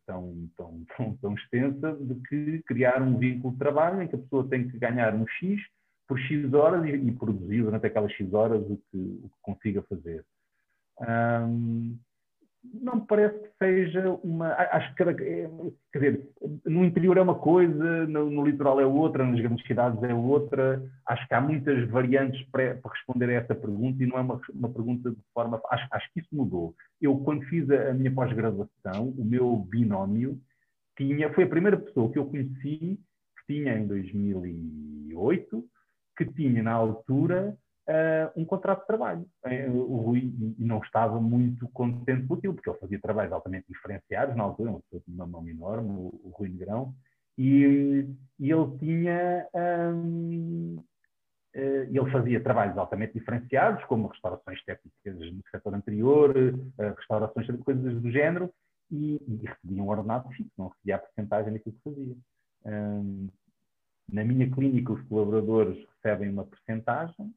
tão, tão, tão, tão extensa, de que criar um vínculo de trabalho em que a pessoa tem que ganhar um X por X horas e, e produzir durante aquelas X horas o que, o que consiga fazer. Um, não me parece que seja uma. Acho que, é, quer dizer, no interior é uma coisa, no, no, litoral é outra, nas grandes cidades é outra. Acho que há muitas variantes para, para responder a essa pergunta e não é uma, uma pergunta de forma. Acho, acho que isso mudou. Eu, quando fiz a, a minha pós-graduação, o meu binómio tinha. Foi a primeira pessoa que eu conheci, que tinha em 2008, que tinha na altura uh, um contrato de trabalho. Uh, o Rui não estava muito contente com aquilo, porque ele fazia trabalhos altamente diferenciados na altura, uma de mão enorme, o, o Rui Negrão, e, e ele tinha. Um, Uh, ele fazia trabalhos altamente diferenciados, como restaurações estéticas no setor anterior, restaurações, coisas do género, e, e, recebia um ordenado fixo, não recebia a porcentagem daquilo que fazia. Um, na minha clínica, os colaboradores recebem uma porcentagem,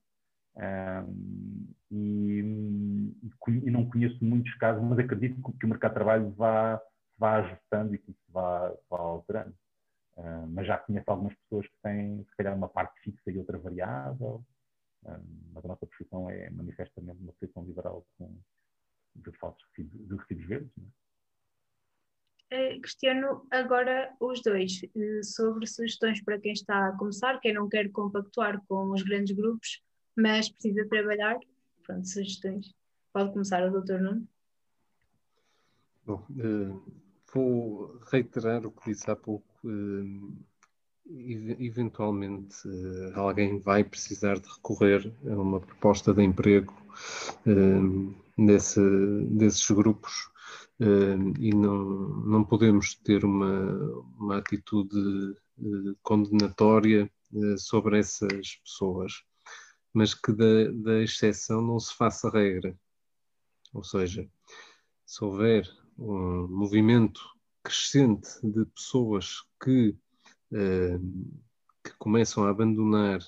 um, e, e, não conheço muitos casos, mas acredito que o mercado de trabalho vá, vá ajustando e que isso vá, vá alterando. Mas já conheço algumas pessoas que têm, se calhar, uma parte fixa e outra variável. Mas a nossa profissão é manifestamente uma profissão liberal com, de falsos de recibos verdes.
É? Questiono agora os dois eh, sobre sugestões para quem está a começar, quem não quer compactuar com os grandes grupos mas precisa trabalhar. Pronto, sugestões. Pode começar o doutor Nuno.
Bom, uh, vou reiterar o que disse há pouco. Eventualmente alguém vai precisar de recorrer a uma proposta de emprego nesse, desses grupos e não, não podemos ter uma, uma atitude condenatória sobre essas pessoas mas que da, da exceção não se faça regra. Ou seja, se houver um movimento crescente de pessoas que, que começam a abandonar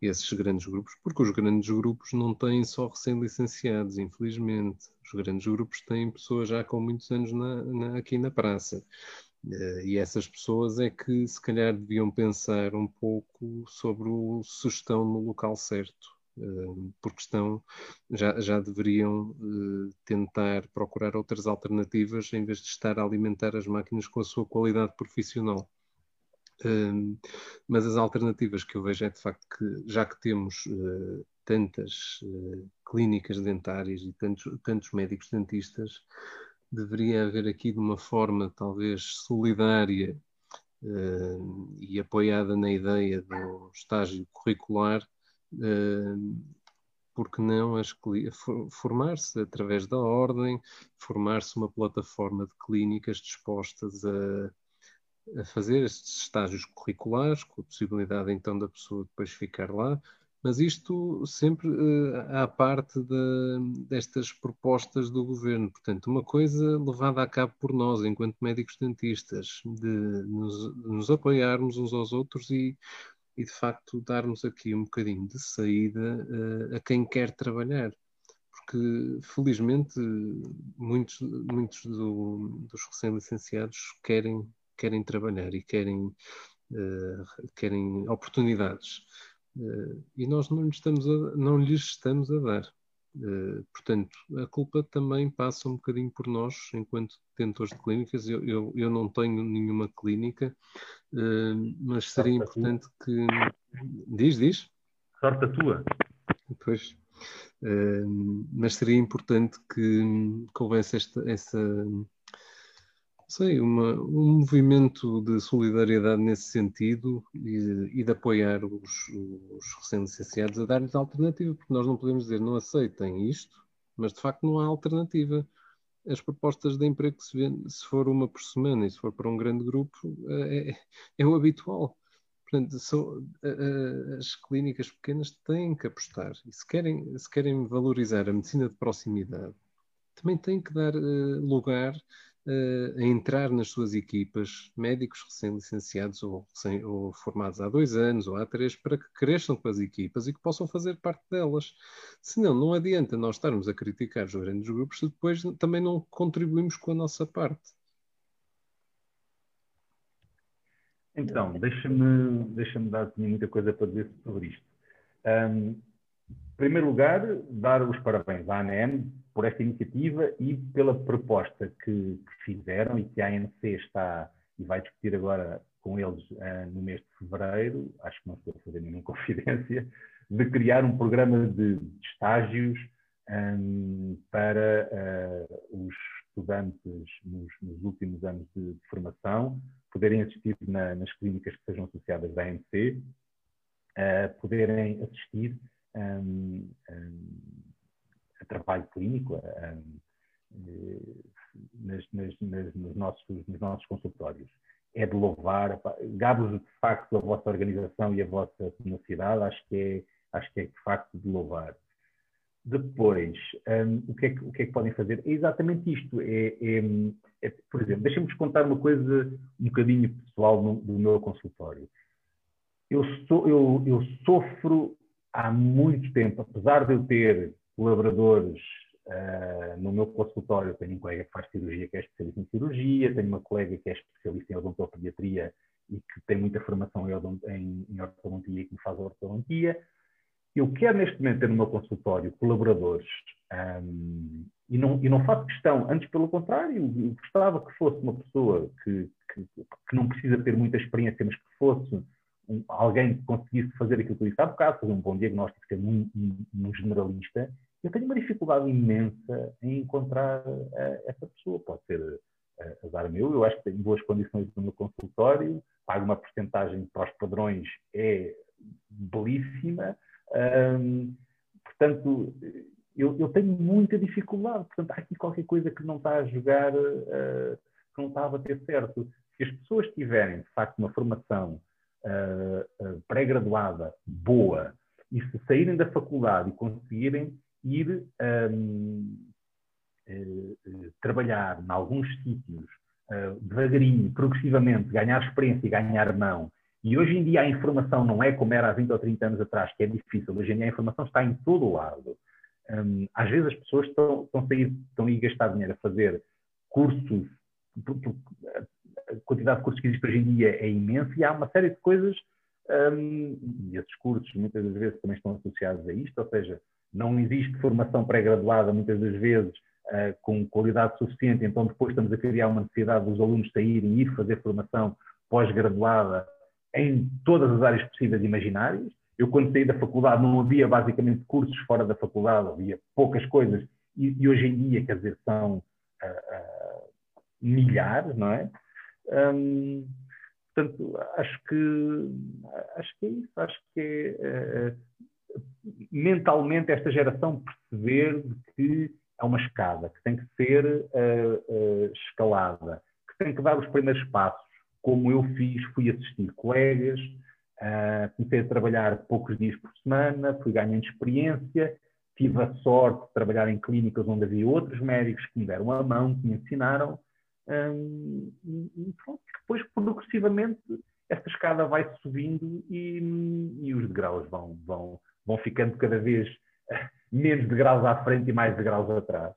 esses grandes grupos, porque os grandes grupos não têm só recém-licenciados, infelizmente. Os grandes grupos têm pessoas já com muitos anos na, na, aqui na praça. Uh, e essas pessoas é que se calhar deviam pensar um pouco sobre o, se estão no local certo, uh, porque estão, já, já deveriam uh, tentar procurar outras alternativas em vez de estar a alimentar as máquinas com a sua qualidade profissional. Mas as alternativas que eu vejo é de facto que, já que temos tantas clínicas dentárias e tantos, tantos médicos dentistas, deveria haver aqui de uma forma talvez solidária uh, e apoiada na ideia do estágio curricular, uh, porque não formar-se através da ordem, formar-se uma plataforma de clínicas dispostas a, a fazer estes estágios curriculares, com a possibilidade então da pessoa depois ficar lá, mas isto sempre uh, à parte de, destas propostas do governo. Portanto, uma coisa levada a cabo por nós, enquanto médicos dentistas, de nos, de nos apoiarmos uns aos outros e, e, de facto, darmos aqui um bocadinho de saída uh, a quem quer trabalhar. Porque, felizmente, muitos, muitos do, dos recém-licenciados querem, querem trabalhar e querem, uh, querem oportunidades. Uh, e nós não lhes estamos a, não lhes estamos a dar. Uh, portanto, a culpa também passa um bocadinho por nós, enquanto detentores de clínicas. Eu, eu, eu não tenho nenhuma clínica, uh, mas seria importante que. Diz, diz.
Sorte a tua.
Pois. mas seria importante que, que houvesse esta, essa sei, uma, um movimento de solidariedade nesse sentido e, e de apoiar os, os recém-licenciados a dar-lhes alternativa, porque nós não podemos dizer não aceitem isto, mas de facto não há alternativa. As propostas de emprego que se vê, se for uma por semana e se for para um grande grupo, é, é, é o habitual. Portanto, são, as clínicas pequenas têm que apostar. E se querem, se querem valorizar a medicina de proximidade, também têm que dar lugar a entrar nas suas equipas médicos recém-licenciados ou, recém, ou, formados há dois anos ou há três para que cresçam com as equipas e que possam fazer parte delas. Senão, não adianta nós estarmos a criticar os grandes grupos se depois também não contribuímos com a nossa parte.
Então, deixa-me deixa dar muita coisa para dizer sobre isto. Um, em primeiro lugar, dar os parabéns à ANEM por esta iniciativa e pela proposta que, que, fizeram e que a ANC está e vai discutir agora com eles uh, no mês de fevereiro, acho que não estou a fazer nenhuma confidência, de criar um programa de, de estágios um, para uh, os estudantes nos, nos, últimos anos de, de formação poderem assistir na, nas clínicas que sejam associadas à ANC, uh, eh, poderem assistir um, um, trabalho clínico um, nas, nas, nas, nos, nossos, nos nossos consultórios. É de louvar, gabe de facto a vossa organização e a vossa tenacidade, acho que é, acho que é de facto de louvar. Depois, um, o, que é que, o que é que podem fazer? É exatamente isto. É, é, é por exemplo, deixem-me contar uma coisa um bocadinho pessoal no, do meu consultório. Eu, sou, eu, eu sofro há muito tempo, apesar de eu ter colaboradores uh, no meu consultório, tenho um colega que faz cirurgia, que é especialista em cirurgia, tenho uma colega que é especialista em odontopediatria e que tem muita formação em, em, ortodontia e que me faz ortodontia. Eu quero neste momento ter no meu consultório colaboradores um, e, não, e não faço questão, antes pelo contrário, eu gostava que fosse uma pessoa que, que, que não precisa ter muita experiência, mas que fosse um, alguém que conseguisse fazer aquilo que eu disse há bocado, fazer um bom diagnóstico, ser um, um, um generalista, eu tenho uma dificuldade imensa em encontrar uh, essa pessoa. Pode ser uh, azar meu, eu acho que tenho boas condições no meu consultório, pago uma porcentagem para os padrões, é belíssima. Um, portanto, eu, eu, tenho muita dificuldade. Portanto, há aqui qualquer coisa que não está a jogar, uh, que não está a bater certo. Se as pessoas tiverem, de facto, uma formação uh, pré-graduada boa e se saírem da faculdade e conseguirem ir um, uh, trabalhar em alguns sítios devagarinho, progressivamente, ganhar experiência e ganhar mão E hoje em dia a informação não é como era há 20 ou 30 anos atrás, que é difícil. Hoje em dia a informação está em todo o lado. Um, às vezes as pessoas estão, estão, a sair, estão a ir gastar dinheiro a fazer cursos, a quantidade de cursos que existe hoje em dia é imensa e há uma série de coisas, um, e esses cursos muitas das vezes também estão associados a isto, ou seja, não existe formação pré-graduada muitas das vezes uh, com qualidade suficiente, então depois estamos a criar uma necessidade dos alunos saírem e ir fazer formação pós-graduada em todas as áreas possíveis e imaginárias. Eu, quando saí da faculdade, não havia basicamente cursos fora da faculdade, havia poucas coisas, e, e hoje em dia, quer dizer, são uh, uh, milhares, não é? Um, portanto, acho que, acho que é isso, acho que é, mentalmente esta geração perceber que é uma escada, que tem que ser escalada, que tem que dar os primeiros passos, como eu fiz, fui assistir colegas, uh, comecei a trabalhar poucos dias por semana, fui ganhando experiência, tive a sorte de trabalhar em clínicas onde havia outros médicos que me deram a mão, que me ensinaram, um, e pronto, depois progressivamente esta escada vai subindo e, e os degraus vão, vão, vão ficando cada vez menos degraus à frente e mais degraus atrás.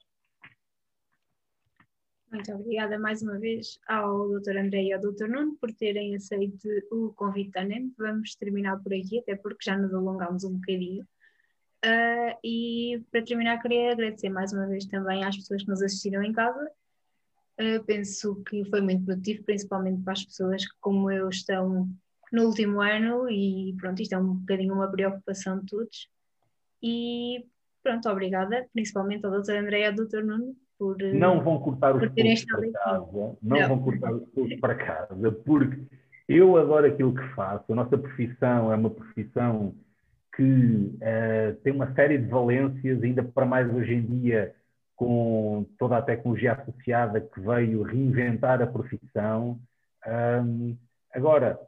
Muito obrigada mais uma vez ao Dr. André e ao Dr. Nuno por terem aceito o convite da NEM. Vamos terminar por aqui, até porque já nos alongamos um bocadinho. Uh, e para terminar, queria agradecer mais uma vez também às pessoas que nos assistiram em casa. Uh, penso que foi muito produtivo, principalmente para as pessoas que, como eu, estão no último ano e pronto, isto é um bocadinho uma preocupação de todos. E pronto, obrigada, principalmente ao Dr. André e ao Dr. Nuno por,
não vão cortar os para casa, não, não, vão cortar os estudos para casa, porque eu adoro aquilo que faço, a nossa profissão é uma profissão que uh, tem uma série de valências, ainda para mais hoje em dia, com toda a tecnologia associada que veio reinventar a profissão. Um, agora,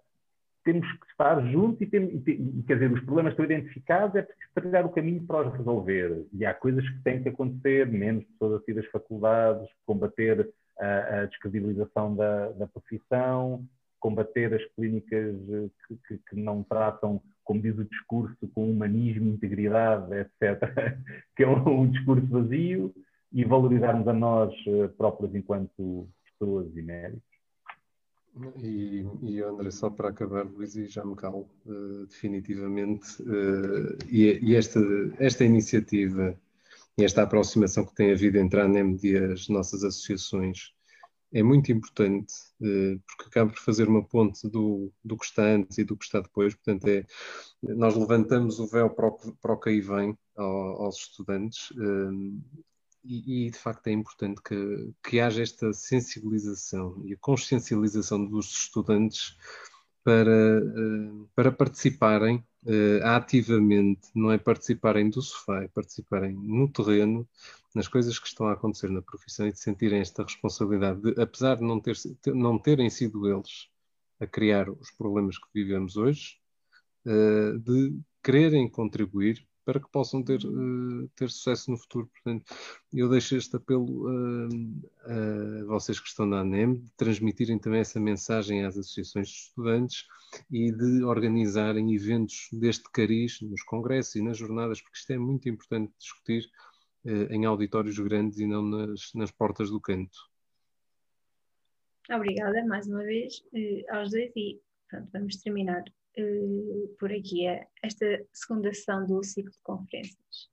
temos que estar juntos e, e, quer dizer, os problemas estão identificados, é preciso trilhar o caminho para os resolver. E há coisas que têm que acontecer, menos pessoas a sair das faculdades, combater a, a descredibilização da, da, profissão, combater as clínicas que, que, que, não tratam, como diz o discurso, com humanismo, integridade, etc., que é um, um discurso vazio, e valorizarmos a nós eh, próprios enquanto pessoas e médicos.
E, e André, só para acabar, Luís, e já me calo uh, definitivamente, uh, e, e, esta, esta iniciativa e esta aproximação que tem havido entre a ANEM e as nossas associações é muito importante, uh, porque acaba por fazer uma ponte do, do que está antes e do que está depois, portanto, é, nós levantamos o véu para o, para o que aí vem ao, aos estudantes e, e, de facto é importante que, que haja esta sensibilização e a consciencialização dos estudantes para, uh, para participarem uh, ativamente, não é participarem do sofá, é participarem no terreno, nas coisas que estão a acontecer na profissão e de sentirem esta responsabilidade, de, apesar de não, ter, não terem sido eles a criar os problemas que vivemos hoje, uh, de quererem contribuir para que possam ter, uh, ter sucesso no futuro. Portanto, eu deixo este apelo uh, a vocês que estão na ANEM, de transmitirem também essa mensagem às associações de estudantes e de organizarem eventos deste cariz nos congressos e nas jornadas, porque isto é muito importante discutir uh, em auditórios grandes e não nas, nas portas do canto.
Obrigada mais uma vez aos dois e pronto, vamos terminar uh, por aqui é esta segunda sessão do ciclo de conferências.